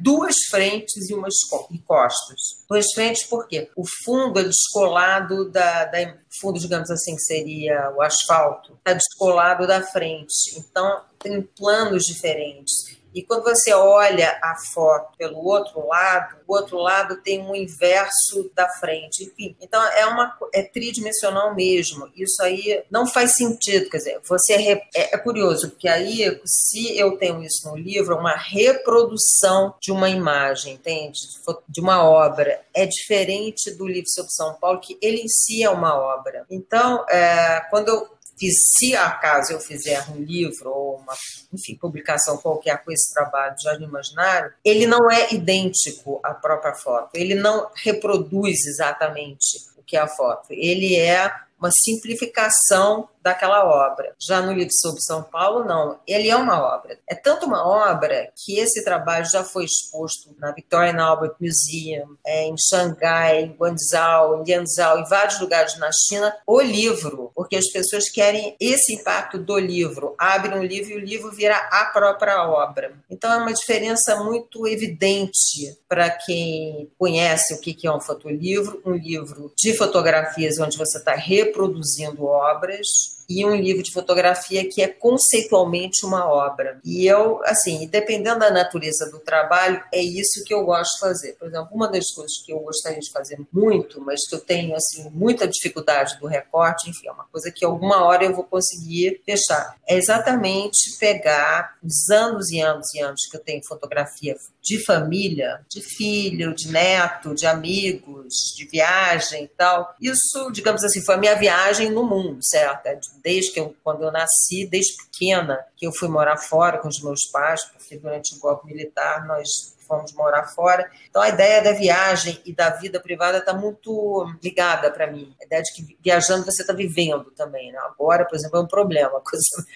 duas frentes e umas e costas. Duas frentes porque o fundo é descolado da, da fundo, digamos assim, que seria o asfalto, está descolado da frente. Então tem planos diferentes. E quando você olha a foto pelo outro lado, o outro lado tem um inverso da frente. Enfim, então é uma é tridimensional mesmo. Isso aí não faz sentido. Quer dizer, você é, é, é curioso, porque aí, se eu tenho isso no livro, uma reprodução de uma imagem, entende? De uma obra. É diferente do livro sobre São Paulo, que ele em si é uma obra. Então, é, quando eu que se acaso eu fizer um livro ou uma enfim, publicação qualquer com esse trabalho de Jardim Imaginário, ele não é idêntico à própria foto, ele não reproduz exatamente o que é a foto, ele é uma simplificação daquela obra. Já no livro sobre São Paulo, não. Ele é uma obra. É tanto uma obra que esse trabalho já foi exposto na Victoria Albert Museum, é, em Xangai, em Guangzhou, em Lianzhou, em vários lugares na China, o livro, porque as pessoas querem esse impacto do livro. Abrem um livro e o livro vira a própria obra. Então é uma diferença muito evidente para quem conhece o que é um fotolivro, um livro de fotografias onde você está reproduzindo obras e um livro de fotografia que é conceitualmente uma obra. E eu, assim, dependendo da natureza do trabalho, é isso que eu gosto de fazer. Por exemplo, uma das coisas que eu gostaria de fazer muito, mas que eu tenho, assim, muita dificuldade do recorte, enfim, é uma coisa que alguma hora eu vou conseguir fechar, é exatamente pegar os anos e anos e anos que eu tenho fotografia de família, de filho, de neto, de amigos, de viagem e tal. Isso, digamos assim, foi a minha viagem no mundo, certo? É desde que eu, quando eu nasci, desde pequena, que eu fui morar fora com os meus pais, porque durante o golpe militar nós fomos morar fora. Então a ideia da viagem e da vida privada está muito ligada para mim. A ideia de que viajando você está vivendo também. Né? Agora, por exemplo, é um problema com essa,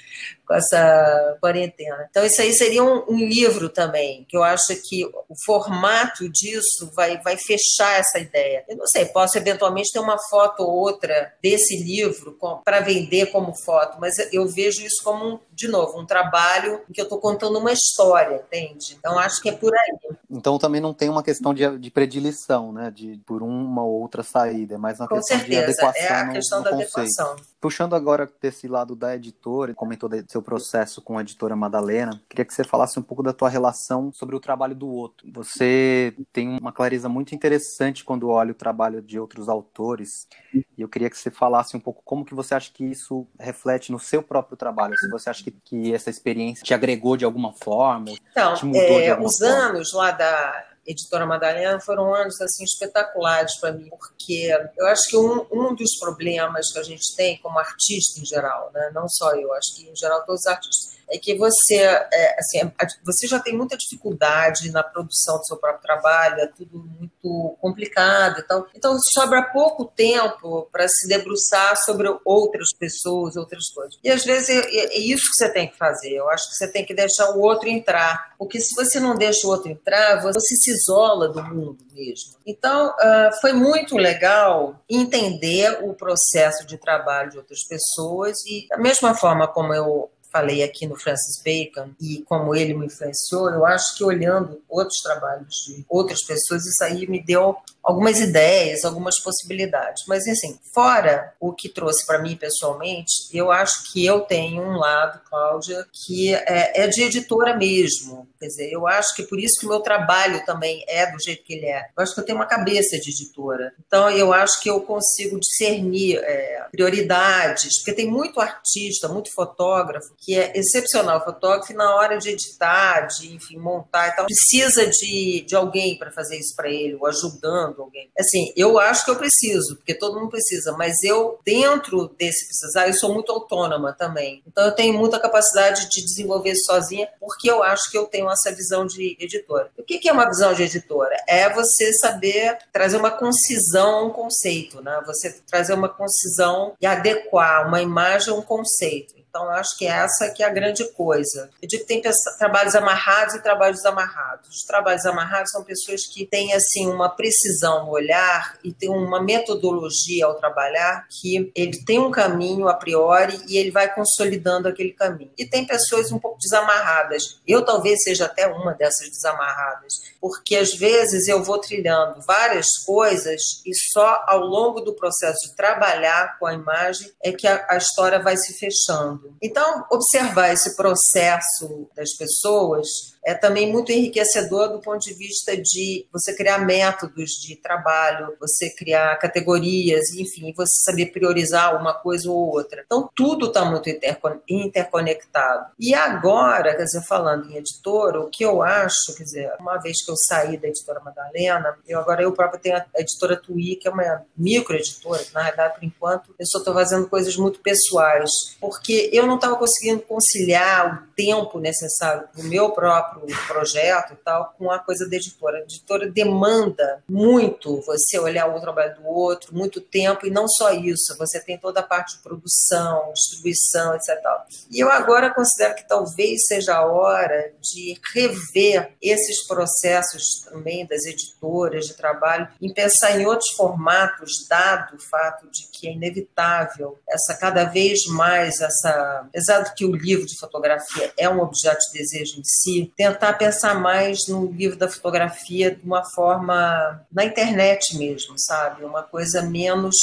com essa quarentena. Então isso aí seria um, um, livro também, que eu acho que o formato disso vai, vai fechar essa ideia. Eu não sei, posso eventualmente ter uma foto ou outra desse livro para vender como foto, mas eu vejo isso como, de novo, um trabalho em que eu estou contando uma história, entende? Então acho que é por aí. Então também não tem uma questão de, de predileção, né? De por uma ou outra saída, é mais uma Com questão certeza, de adequação. É a questão no, no da conceito. adequação. Puxando agora desse lado da editora, comentou do seu processo com a editora Madalena, queria que você falasse um pouco da tua relação sobre o trabalho do outro. Você tem uma clareza muito interessante quando olha o trabalho de outros autores, e eu queria que você falasse um pouco como que você acha que isso reflete no seu próprio trabalho, se você acha que, que essa experiência te agregou de alguma forma, então, te mudou é, de alguma os forma. anos lá da Editora Madalena foram anos assim espetaculares para mim, porque eu acho que um, um dos problemas que a gente tem como artista em geral, né, não só eu, acho que em geral todos os artistas, é que você, é, assim, você já tem muita dificuldade na produção do seu próprio trabalho, é tudo muito complicado e tal. Então, sobra pouco tempo para se debruçar sobre outras pessoas, outras coisas. E às vezes é, é, isso que você tem que fazer. Eu acho que você tem que deixar o outro entrar, porque se você não deixa o outro entrar, você se isola do mundo mesmo. Então, uh, foi muito legal entender o processo de trabalho de outras pessoas e da mesma forma como eu falei aqui no Francis Bacon e como ele me influenciou, eu acho que olhando outros trabalhos de outras pessoas, isso aí me deu algumas ideias, algumas possibilidades. Mas, assim, fora o que trouxe para mim pessoalmente, eu acho que eu tenho um lado, Cláudia, que é, é, de editora mesmo. Quer dizer, eu acho que por isso que o meu trabalho também é do jeito que ele é. Eu acho que eu tenho uma cabeça de editora. Então, eu acho que eu consigo discernir é, prioridades, porque tem muito artista, muito fotógrafo, que é excepcional fotógrafo e na hora de editar, de, enfim, montar e tal, precisa de, de alguém para fazer isso para ele, o ajudando alguém. Assim, eu acho que eu preciso, porque todo mundo precisa, mas eu, dentro desse precisar, eu sou muito autônoma também. Então, eu tenho muita capacidade de desenvolver sozinha, porque eu acho que eu tenho essa visão de editora. O que é uma visão de editora? É você saber trazer uma concisão a um conceito, né? Você trazer uma concisão e adequar uma imagem a um conceito. Então, acho que essa que é a grande coisa. Eu digo que tem trabalhos amarrados e trabalhos desamarrados. Os trabalhos amarrados são pessoas que têm assim uma precisão no olhar e tem uma metodologia ao trabalhar que ele tem um caminho a priori e ele vai consolidando aquele caminho. E tem pessoas um pouco desamarradas. Eu talvez seja até uma dessas desamarradas, porque às vezes eu vou trilhando várias coisas e só ao longo do processo de trabalhar com a imagem é que a, a história vai se fechando. Então, observar esse processo das pessoas é também muito enriquecedor do ponto de vista de você criar métodos de trabalho, você criar categorias, enfim, você saber priorizar uma coisa ou outra. Então, tudo está muito interconectado. E agora, quer dizer, falando em editora, o que eu acho, quer dizer, uma vez que eu saí da editora Madalena, eu agora eu próprio tenho a editora Tui, que é uma microeditora, na verdade, por enquanto, eu só estou fazendo coisas muito pessoais, porque eu não estava conseguindo conciliar o tempo necessário para o meu próprio projeto e tal com a coisa da editora. A editora demanda muito você olhar o trabalho do outro, muito tempo, e não só isso, você tem toda a parte de produção, distribuição, etc. E eu agora considero que talvez seja a hora de rever esses processos também das editoras de trabalho e pensar em outros formatos, dado o fato de que é inevitável essa cada vez mais essa, apesar de que o livro de fotografia é um objeto de desejo em si, tentar pensar mais no livro da fotografia de uma forma na internet mesmo, sabe? Uma coisa menos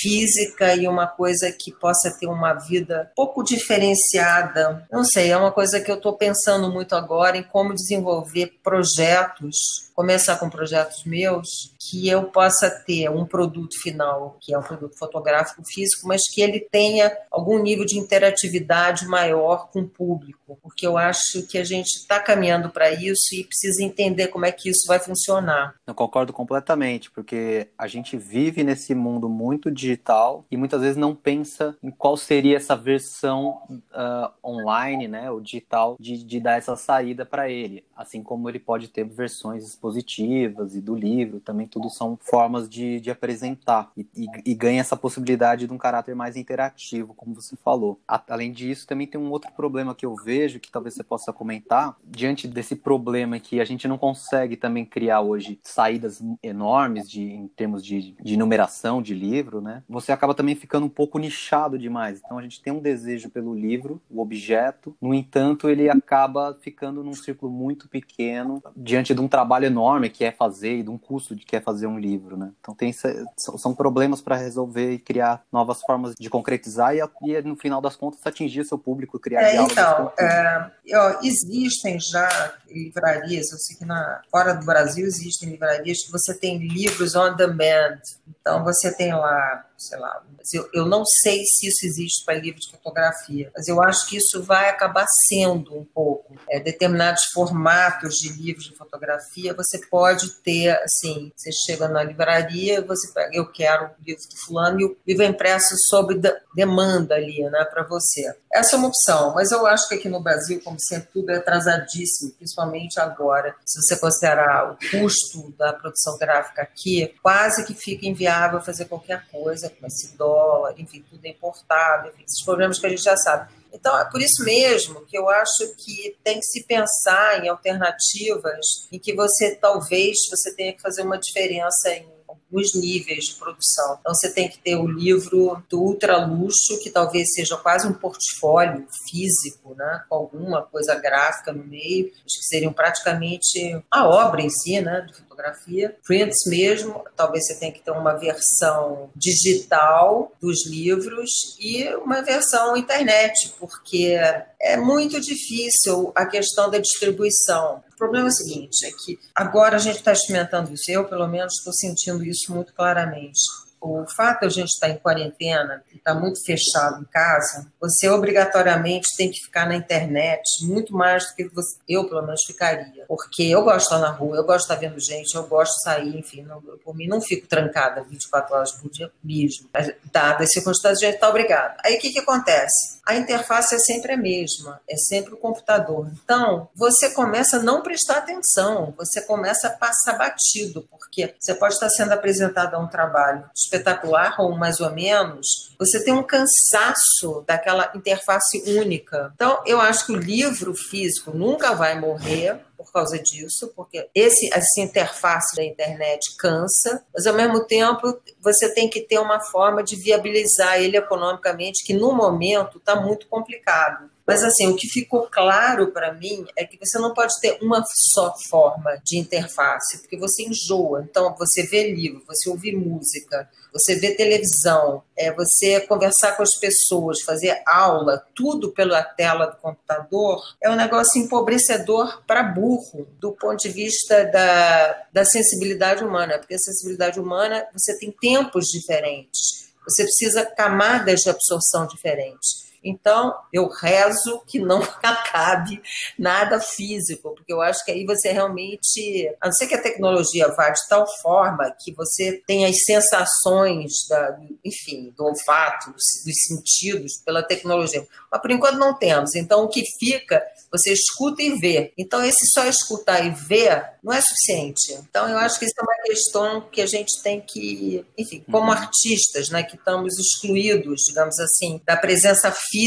física e uma coisa que possa ter uma vida pouco diferenciada. Não sei, é uma coisa que eu estou pensando muito agora em como desenvolver projetos, começar com projetos meus, que eu possa ter um produto final, que é um produto fotográfico físico, mas que ele tenha algum nível de interatividade maior com o público, porque eu acho que a gente está caminhando para isso e precisa entender como é que isso vai funcionar. Eu concordo completamente, porque a gente vive nesse mundo muito digital e muitas vezes não pensa em qual seria essa versão uh, online, né, ou digital, de, de dar essa saída para ele. Assim como ele pode ter versões expositivas e do livro, também tudo são formas de, de apresentar e, e, e ganha essa possibilidade de um caráter mais interativo, como você falou. A, além disso, também tem um outro problema que eu vejo, que talvez você possa comentar, diante desse problema que a gente não consegue também criar hoje saídas enormes de, em termos de, de numeração de livro, né? Você acaba também ficando um pouco nichado demais. Então a gente tem um desejo pelo livro, o objeto, no entanto, ele acaba ficando num círculo muito pequeno diante de um trabalho enorme que é fazer e de um custo de que é fazer um livro, né? Então tem são problemas para resolver e criar novas formas de concretizar e, e, no final das contas atingir seu público, criar é, Então, é, ó, existem já livrarias, eu sei que na fora do Brasil existem livrarias que você tem livros on demand. Então você tem lá sei lá. Eu, eu não sei se isso existe para livro de fotografia, mas eu acho que isso vai acabar sendo um pouco. É, determinados formatos de livros de fotografia, você pode ter, assim, você chega na livraria, você pega, eu quero o livro do fulano, e o livro é impresso sob demanda ali, né, para você. Essa é uma opção, mas eu acho que aqui no Brasil, como sempre, tudo é atrasadíssimo, principalmente agora. Se você considerar o custo da produção gráfica aqui, quase que fica inviável fazer qualquer coisa com esse dólar, enfim, tudo é importado, enfim, esses problemas que a gente já sabe. Então, é por isso mesmo que eu acho que tem que se pensar em alternativas em que você talvez você tenha que fazer uma diferença em alguns níveis de produção. Então você tem que ter o livro do ultra luxo, que talvez seja quase um portfólio físico, né, com alguma coisa gráfica no meio, que seriam praticamente a obra em si, né, fotografia. Prints mesmo, talvez você tenha que ter uma versão digital dos livros e uma versão internet, porque é muito difícil a questão da distribuição. O problema é o seguinte, é que agora a gente está experimentando isso, eu pelo menos estou sentindo isso muito claramente o fato de a gente estar em quarentena e estar muito fechado em casa, você obrigatoriamente tem que ficar na internet muito mais do que você, eu, pelo menos, ficaria. Porque eu gosto de estar na rua, eu gosto de estar vendo gente, eu gosto de sair, enfim, não, por mim não fico trancada 24 horas por dia mesmo. Dadas as circunstâncias, a gente está obrigado. Aí o que, que acontece? A interface é sempre a mesma, é sempre o computador. Então, você começa a não prestar atenção, você começa a passar batido, porque você pode estar sendo apresentado a um trabalho espetacular ou mais ou menos, você tem um cansaço daquela interface única. Então, eu acho que o livro físico nunca vai morrer por causa disso, porque esse essa interface da internet cansa, mas ao mesmo tempo você tem que ter uma forma de viabilizar ele economicamente, que no momento está muito complicado. Mas assim, o que ficou claro para mim é que você não pode ter uma só forma de interface, porque você enjoa. Então, você vê livro, você ouvir música, você vê televisão, é, você conversar com as pessoas, fazer aula, tudo pela tela do computador, é um negócio empobrecedor para burro, do ponto de vista da, da sensibilidade humana, porque a sensibilidade humana, você tem tempos diferentes, você precisa camadas de absorção diferentes. Então, eu rezo que não acabe nada físico, porque eu acho que aí você realmente, a não ser que a tecnologia vá de tal forma que você tenha as sensações, da, enfim, do olfato, dos sentidos pela tecnologia. Mas por enquanto não temos. Então, o que fica, você escuta e vê. Então, esse só escutar e ver não é suficiente. Então, eu acho que isso é uma questão que a gente tem que, enfim, como uhum. artistas, né, que estamos excluídos, digamos assim, da presença física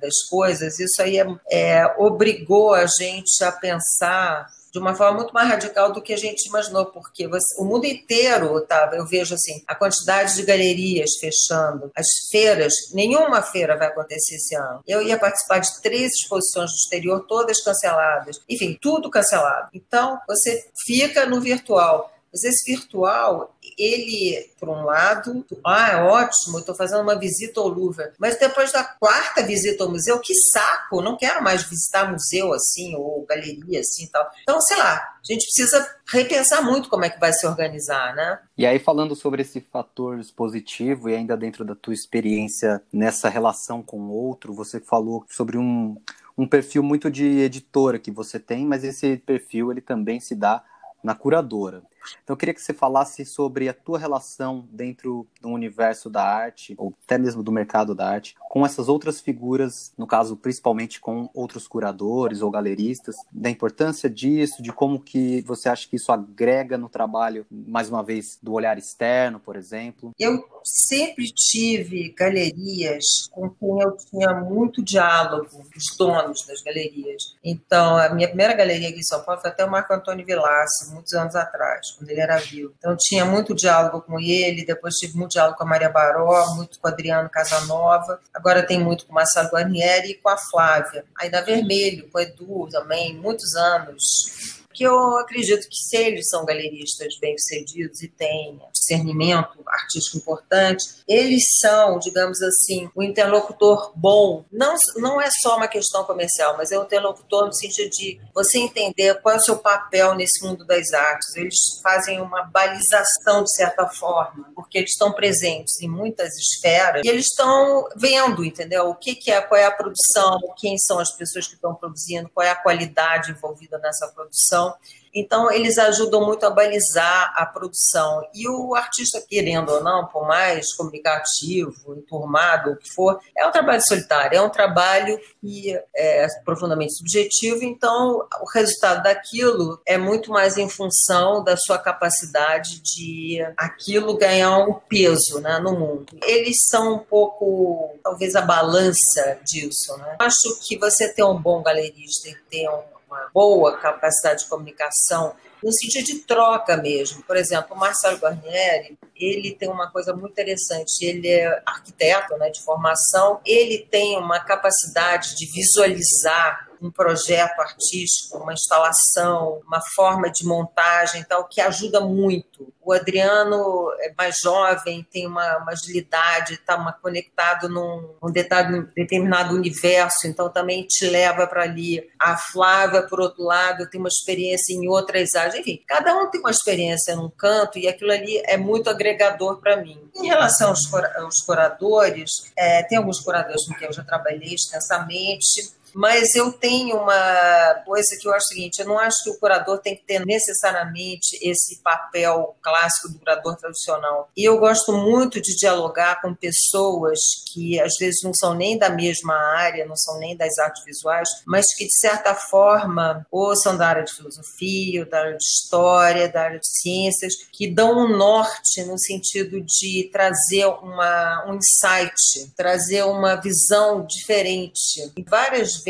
das coisas, isso aí é, é, obrigou a gente a pensar de uma forma muito mais radical do que a gente imaginou, porque você, o mundo inteiro, tá, eu vejo assim, a quantidade de galerias fechando, as feiras, nenhuma feira vai acontecer esse ano. Eu ia participar de três exposições no exterior, todas canceladas, enfim, tudo cancelado. Então, você fica no virtual. Mas esse virtual, ele, por um lado, ah, é ótimo, estou fazendo uma visita ao Louvre, mas depois da quarta visita ao museu, que saco, não quero mais visitar museu assim, ou galeria assim tal. Então, sei lá, a gente precisa repensar muito como é que vai se organizar, né? E aí, falando sobre esse fator positivo e ainda dentro da tua experiência nessa relação com o outro, você falou sobre um, um perfil muito de editora que você tem, mas esse perfil ele também se dá na curadora. Então eu queria que você falasse sobre a tua relação dentro do universo da arte, ou até mesmo do mercado da arte, com essas outras figuras, no caso principalmente com outros curadores ou galeristas, da importância disso, de como que você acha que isso agrega no trabalho, mais uma vez, do olhar externo, por exemplo. Eu sempre tive galerias com quem eu tinha muito diálogo, os donos das galerias. Então, a minha primeira galeria aqui em São Paulo foi até o Marco Antônio Vilaça, muitos anos atrás, quando ele era vivo. Então, tinha muito diálogo com ele, depois tive muito diálogo com a Maria Baró, muito com o Adriano Casanova, agora tem muito com o Marcelo Guarnieri e com a Flávia. Aí da Vermelho, com o Edu também, muitos anos que eu acredito que se eles são galeristas bem-sucedidos e têm discernimento artístico importante, eles são, digamos assim, um interlocutor bom. Não, não é só uma questão comercial, mas é um interlocutor no sentido de você entender qual é o seu papel nesse mundo das artes. Eles fazem uma balização, de certa forma, porque eles estão presentes em muitas esferas e eles estão vendo, entendeu? O que, que é, qual é a produção, quem são as pessoas que estão produzindo, qual é a qualidade envolvida nessa produção. Então, eles ajudam muito a balizar a produção. E o artista, querendo ou não, por mais comunicativo, enturmado, o que for, é um trabalho solitário, é um trabalho que é profundamente subjetivo. Então, o resultado daquilo é muito mais em função da sua capacidade de aquilo ganhar um peso né, no mundo. Eles são um pouco, talvez, a balança disso. Né? Acho que você ter um bom galerista e ter um uma boa capacidade de comunicação, no sentido de troca mesmo. Por exemplo, o Marcelo Guarnieri, ele tem uma coisa muito interessante, ele é arquiteto né, de formação, ele tem uma capacidade de visualizar um projeto artístico, uma instalação, uma forma de montagem tal, que ajuda muito. O Adriano é mais jovem, tem uma, uma agilidade, está conectado num, num determinado universo, então também te leva para ali. A Flávia, por outro lado, tem uma experiência em outras áreas. Enfim, cada um tem uma experiência num canto e aquilo ali é muito agregador para mim. Em relação aos, aos curadores, é, tem alguns curadores com quem eu já trabalhei extensamente, mas eu tenho uma coisa que eu acho o seguinte: eu não acho que o curador tem que ter necessariamente esse papel clássico do curador tradicional. E eu gosto muito de dialogar com pessoas que às vezes não são nem da mesma área, não são nem das artes visuais, mas que de certa forma ou são da área de filosofia, ou da área de história, da área de ciências, que dão um norte no sentido de trazer uma, um insight, trazer uma visão diferente. E várias vezes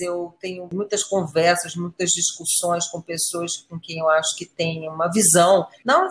eu tenho muitas conversas, muitas discussões com pessoas com quem eu acho que têm uma visão, não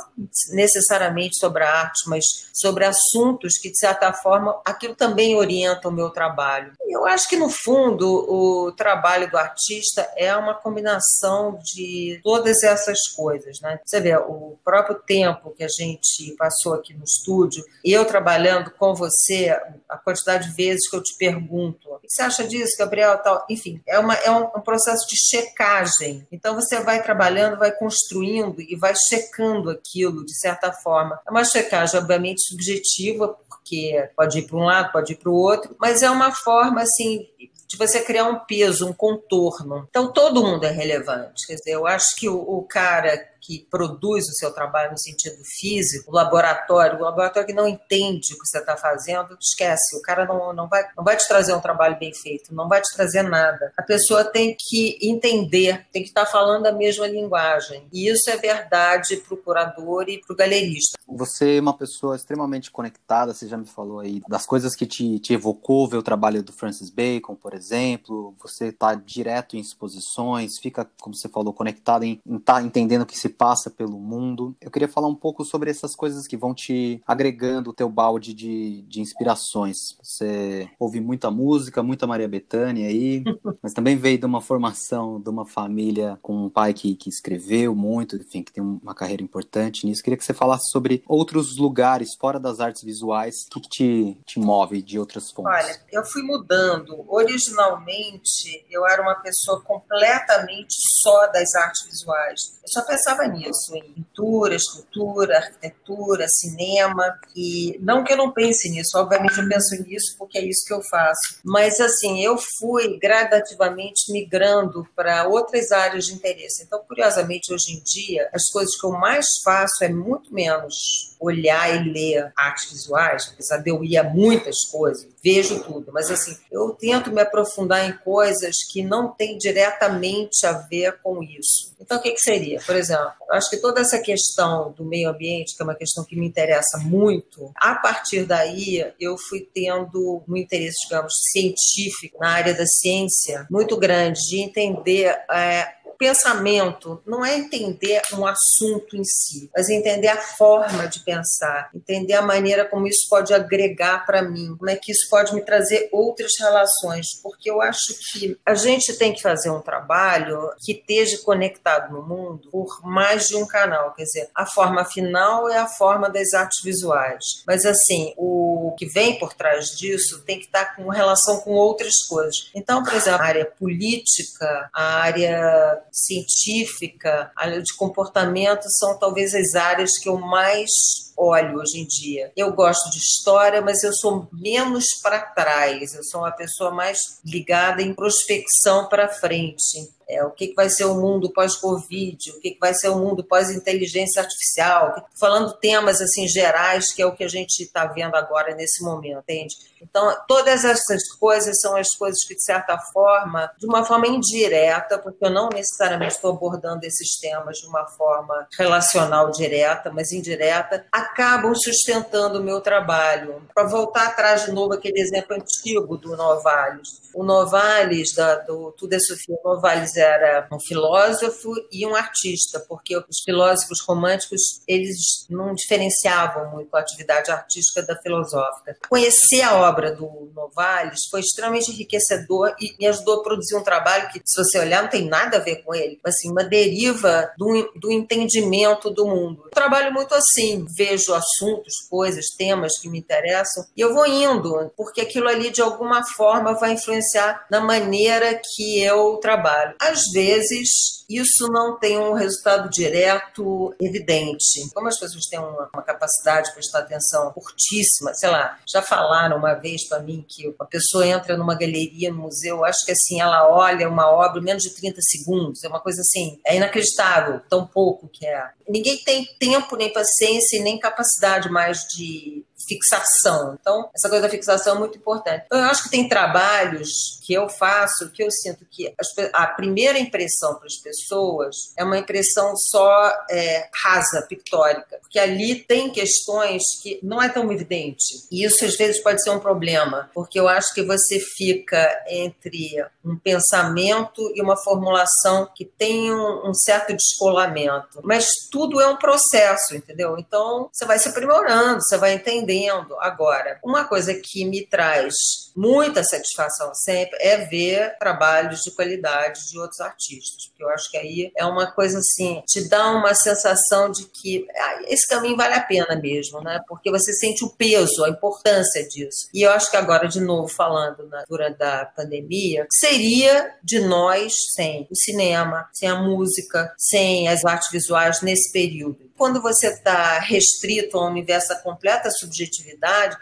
necessariamente sobre a arte, mas sobre assuntos que, de certa forma, aquilo também orienta o meu trabalho. Eu acho que, no fundo, o trabalho do artista é uma combinação de todas essas coisas. Né? Você vê, o próprio tempo que a gente passou aqui no estúdio, eu trabalhando com você, a quantidade de vezes que eu te pergunto: o que você acha disso, Gabriel? Tal. Enfim, é, uma, é um, um processo de checagem. Então você vai trabalhando, vai construindo e vai checando aquilo de certa forma. É uma checagem, obviamente, subjetiva, porque pode ir para um lado, pode ir para o outro, mas é uma forma assim de você criar um peso, um contorno. Então todo mundo é relevante. Quer dizer, eu acho que o, o cara que produz o seu trabalho no sentido físico, o laboratório, o laboratório que não entende o que você está fazendo, esquece. O cara não, não, vai, não vai te trazer um trabalho bem feito, não vai te trazer nada. A pessoa tem que entender, tem que estar tá falando a mesma linguagem. E isso é verdade para o curador e para o galerista. Você é uma pessoa extremamente conectada, você já me falou aí das coisas que te, te evocou, ver o trabalho do Francis Bacon, por exemplo. Você está direto em exposições, fica, como você falou, conectado em estar tá entendendo o que se passa pelo mundo. Eu queria falar um pouco sobre essas coisas que vão te agregando o teu balde de, de inspirações. Você ouve muita música, muita Maria Bethânia aí, mas também veio de uma formação de uma família com um pai que, que escreveu muito, enfim, que tem uma carreira importante nisso. Queria que você falasse sobre outros lugares fora das artes visuais, o que, que te, te move de outras fontes? Olha, eu fui mudando. Originalmente, eu era uma pessoa completamente só das artes visuais. Eu só pensava pensava nisso, em pintura, escultura, arquitetura, cinema, e não que eu não pense nisso, obviamente eu penso nisso porque é isso que eu faço, mas assim, eu fui gradativamente migrando para outras áreas de interesse. Então, curiosamente, hoje em dia, as coisas que eu mais faço é muito menos olhar e ler artes visuais, apesar de eu ir a muitas coisas, vejo tudo, mas assim, eu tento me aprofundar em coisas que não têm diretamente a ver com isso. Então, o que, que seria? Por exemplo, eu acho que toda essa questão do meio ambiente, que é uma questão que me interessa muito, a partir daí eu fui tendo um interesse, digamos, científico na área da ciência muito grande, de entender é, pensamento não é entender um assunto em si, mas entender a forma de pensar, entender a maneira como isso pode agregar para mim, como é que isso pode me trazer outras relações, porque eu acho que a gente tem que fazer um trabalho que esteja conectado no mundo por mais de um canal, quer dizer, a forma final é a forma das artes visuais, mas assim, o que vem por trás disso tem que estar com relação com outras coisas. Então, por exemplo, a área política, a área científica, de comportamento são talvez as áreas que eu mais olho hoje em dia. Eu gosto de história, mas eu sou menos para trás. Eu sou uma pessoa mais ligada em prospecção para frente. É, o que, que vai ser o mundo pós-Covid, o que, que vai ser o mundo pós-inteligência artificial, falando temas assim gerais, que é o que a gente está vendo agora nesse momento, entende? Então, todas essas coisas são as coisas que, de certa forma, de uma forma indireta, porque eu não necessariamente estou abordando esses temas de uma forma relacional direta, mas indireta, acabam sustentando o meu trabalho. Para voltar atrás de novo, aquele exemplo antigo do Novalis. O Novalis, da, do Tudo é Sofia Novalis, era um filósofo e um artista, porque os filósofos românticos eles não diferenciavam muito a atividade artística da filosófica. Conhecer a obra do Novalis foi extremamente enriquecedor e me ajudou a produzir um trabalho que, se você olhar, não tem nada a ver com ele, assim, uma deriva do, do entendimento do mundo. Um trabalho muito assim, vejo assuntos, coisas, temas que me interessam e eu vou indo, porque aquilo ali de alguma forma vai influenciar na maneira que eu trabalho às vezes isso não tem um resultado direto evidente. Como as pessoas têm uma, uma capacidade de prestar atenção curtíssima, sei lá, já falaram uma vez para mim que uma pessoa entra numa galeria, no museu, acho que assim, ela olha uma obra menos de 30 segundos, é uma coisa assim, é inacreditável, tão pouco que é. Ninguém tem tempo, nem paciência, nem capacidade mais de fixação. Então, essa coisa da fixação é muito importante. Então, eu acho que tem trabalhos que eu faço que eu sinto que a primeira impressão para as pessoas é uma impressão só é, rasa, pictórica, porque ali tem questões que não é tão evidente. E isso às vezes pode ser um problema, porque eu acho que você fica entre um pensamento e uma formulação que tem um, um certo descolamento. Mas tudo é um processo, entendeu? Então, você vai se aprimorando, você vai entender entendendo agora. Uma coisa que me traz muita satisfação sempre é ver trabalhos de qualidade de outros artistas, porque eu acho que aí é uma coisa assim, te dá uma sensação de que ah, esse caminho vale a pena mesmo, né? Porque você sente o peso, a importância disso. E eu acho que agora, de novo, falando na, durante a pandemia, seria de nós sem o cinema, sem a música, sem as artes visuais nesse período quando você está restrito a um universo completa subjetividade,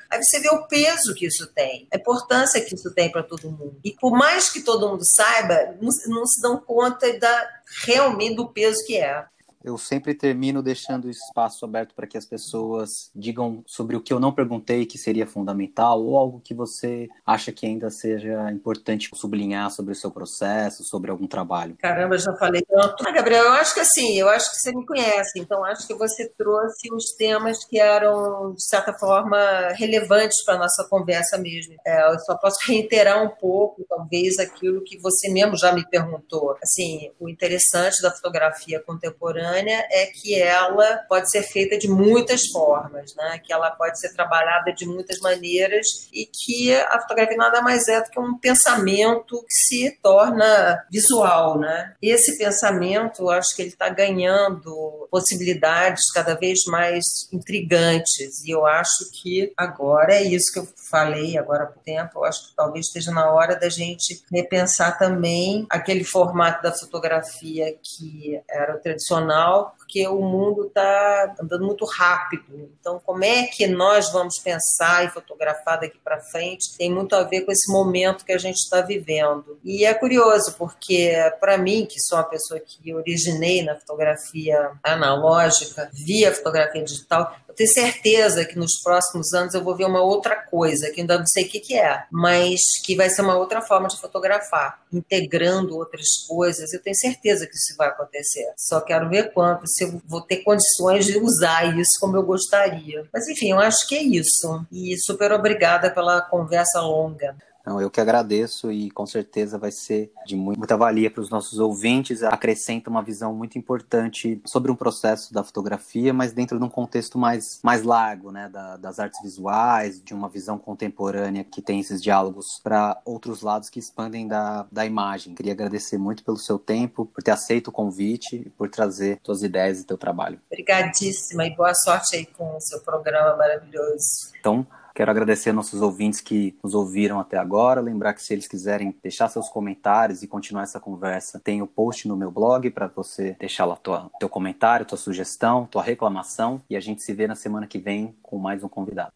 aí você vê o peso que isso tem, a importância que isso tem para todo mundo. E por mais que todo mundo saiba, não, não se dão conta da, realmente do peso que é. Eu sempre termino deixando o espaço aberto para que as pessoas digam sobre o que eu não perguntei que seria fundamental ou algo que você acha que ainda seja importante sublinhar sobre o seu processo, sobre algum trabalho. Caramba, já falei tanto. Ah, Gabriel, eu acho que assim, eu acho que você me conhece, então acho que você trouxe os temas que eram, de certa forma, relevantes para a nossa conversa mesmo. É, eu só posso reiterar um pouco, talvez, aquilo que você mesmo já me perguntou. Assim, o interessante da fotografia contemporânea é que ela pode ser feita de muitas formas, né? que ela pode ser trabalhada de muitas maneiras e que a fotografia nada mais é do que um pensamento que se torna visual. Né? Esse pensamento, eu acho que ele está ganhando possibilidades cada vez mais intrigantes e eu acho que agora é isso que eu falei agora há tempo, eu acho que talvez esteja na hora da gente repensar também aquele formato da fotografia que era o tradicional profissional porque o mundo está andando muito rápido. Então, como é que nós vamos pensar e fotografar daqui para frente? Tem muito a ver com esse momento que a gente está vivendo. E é curioso, porque para mim, que sou uma pessoa que originei na fotografia analógica, via fotografia digital, eu tenho certeza que nos próximos anos eu vou ver uma outra coisa, que ainda não sei o que, que é, mas que vai ser uma outra forma de fotografar, integrando outras coisas. Eu tenho certeza que isso vai acontecer. Só quero ver quanto, se eu vou ter condições de usar isso como eu gostaria. Mas enfim, eu acho que é isso. E super obrigada pela conversa longa. Não, eu que agradeço e com certeza vai ser de muita valia para os nossos ouvintes. Acrescenta uma visão muito importante sobre um processo da fotografia, mas dentro de um contexto mais, mais largo, né? Da, das artes visuais, de uma visão contemporânea que tem esses diálogos para outros lados que expandem da, da imagem. Queria agradecer muito pelo seu tempo, por ter aceito o convite e por trazer suas ideias e teu trabalho. Obrigadíssima e boa sorte aí com o seu programa maravilhoso. Então, Quero agradecer nossos ouvintes que nos ouviram até agora. Lembrar que se eles quiserem deixar seus comentários e continuar essa conversa, tem o post no meu blog para você deixar lá tua, teu comentário, tua sugestão, tua reclamação. E a gente se vê na semana que vem com mais um convidado.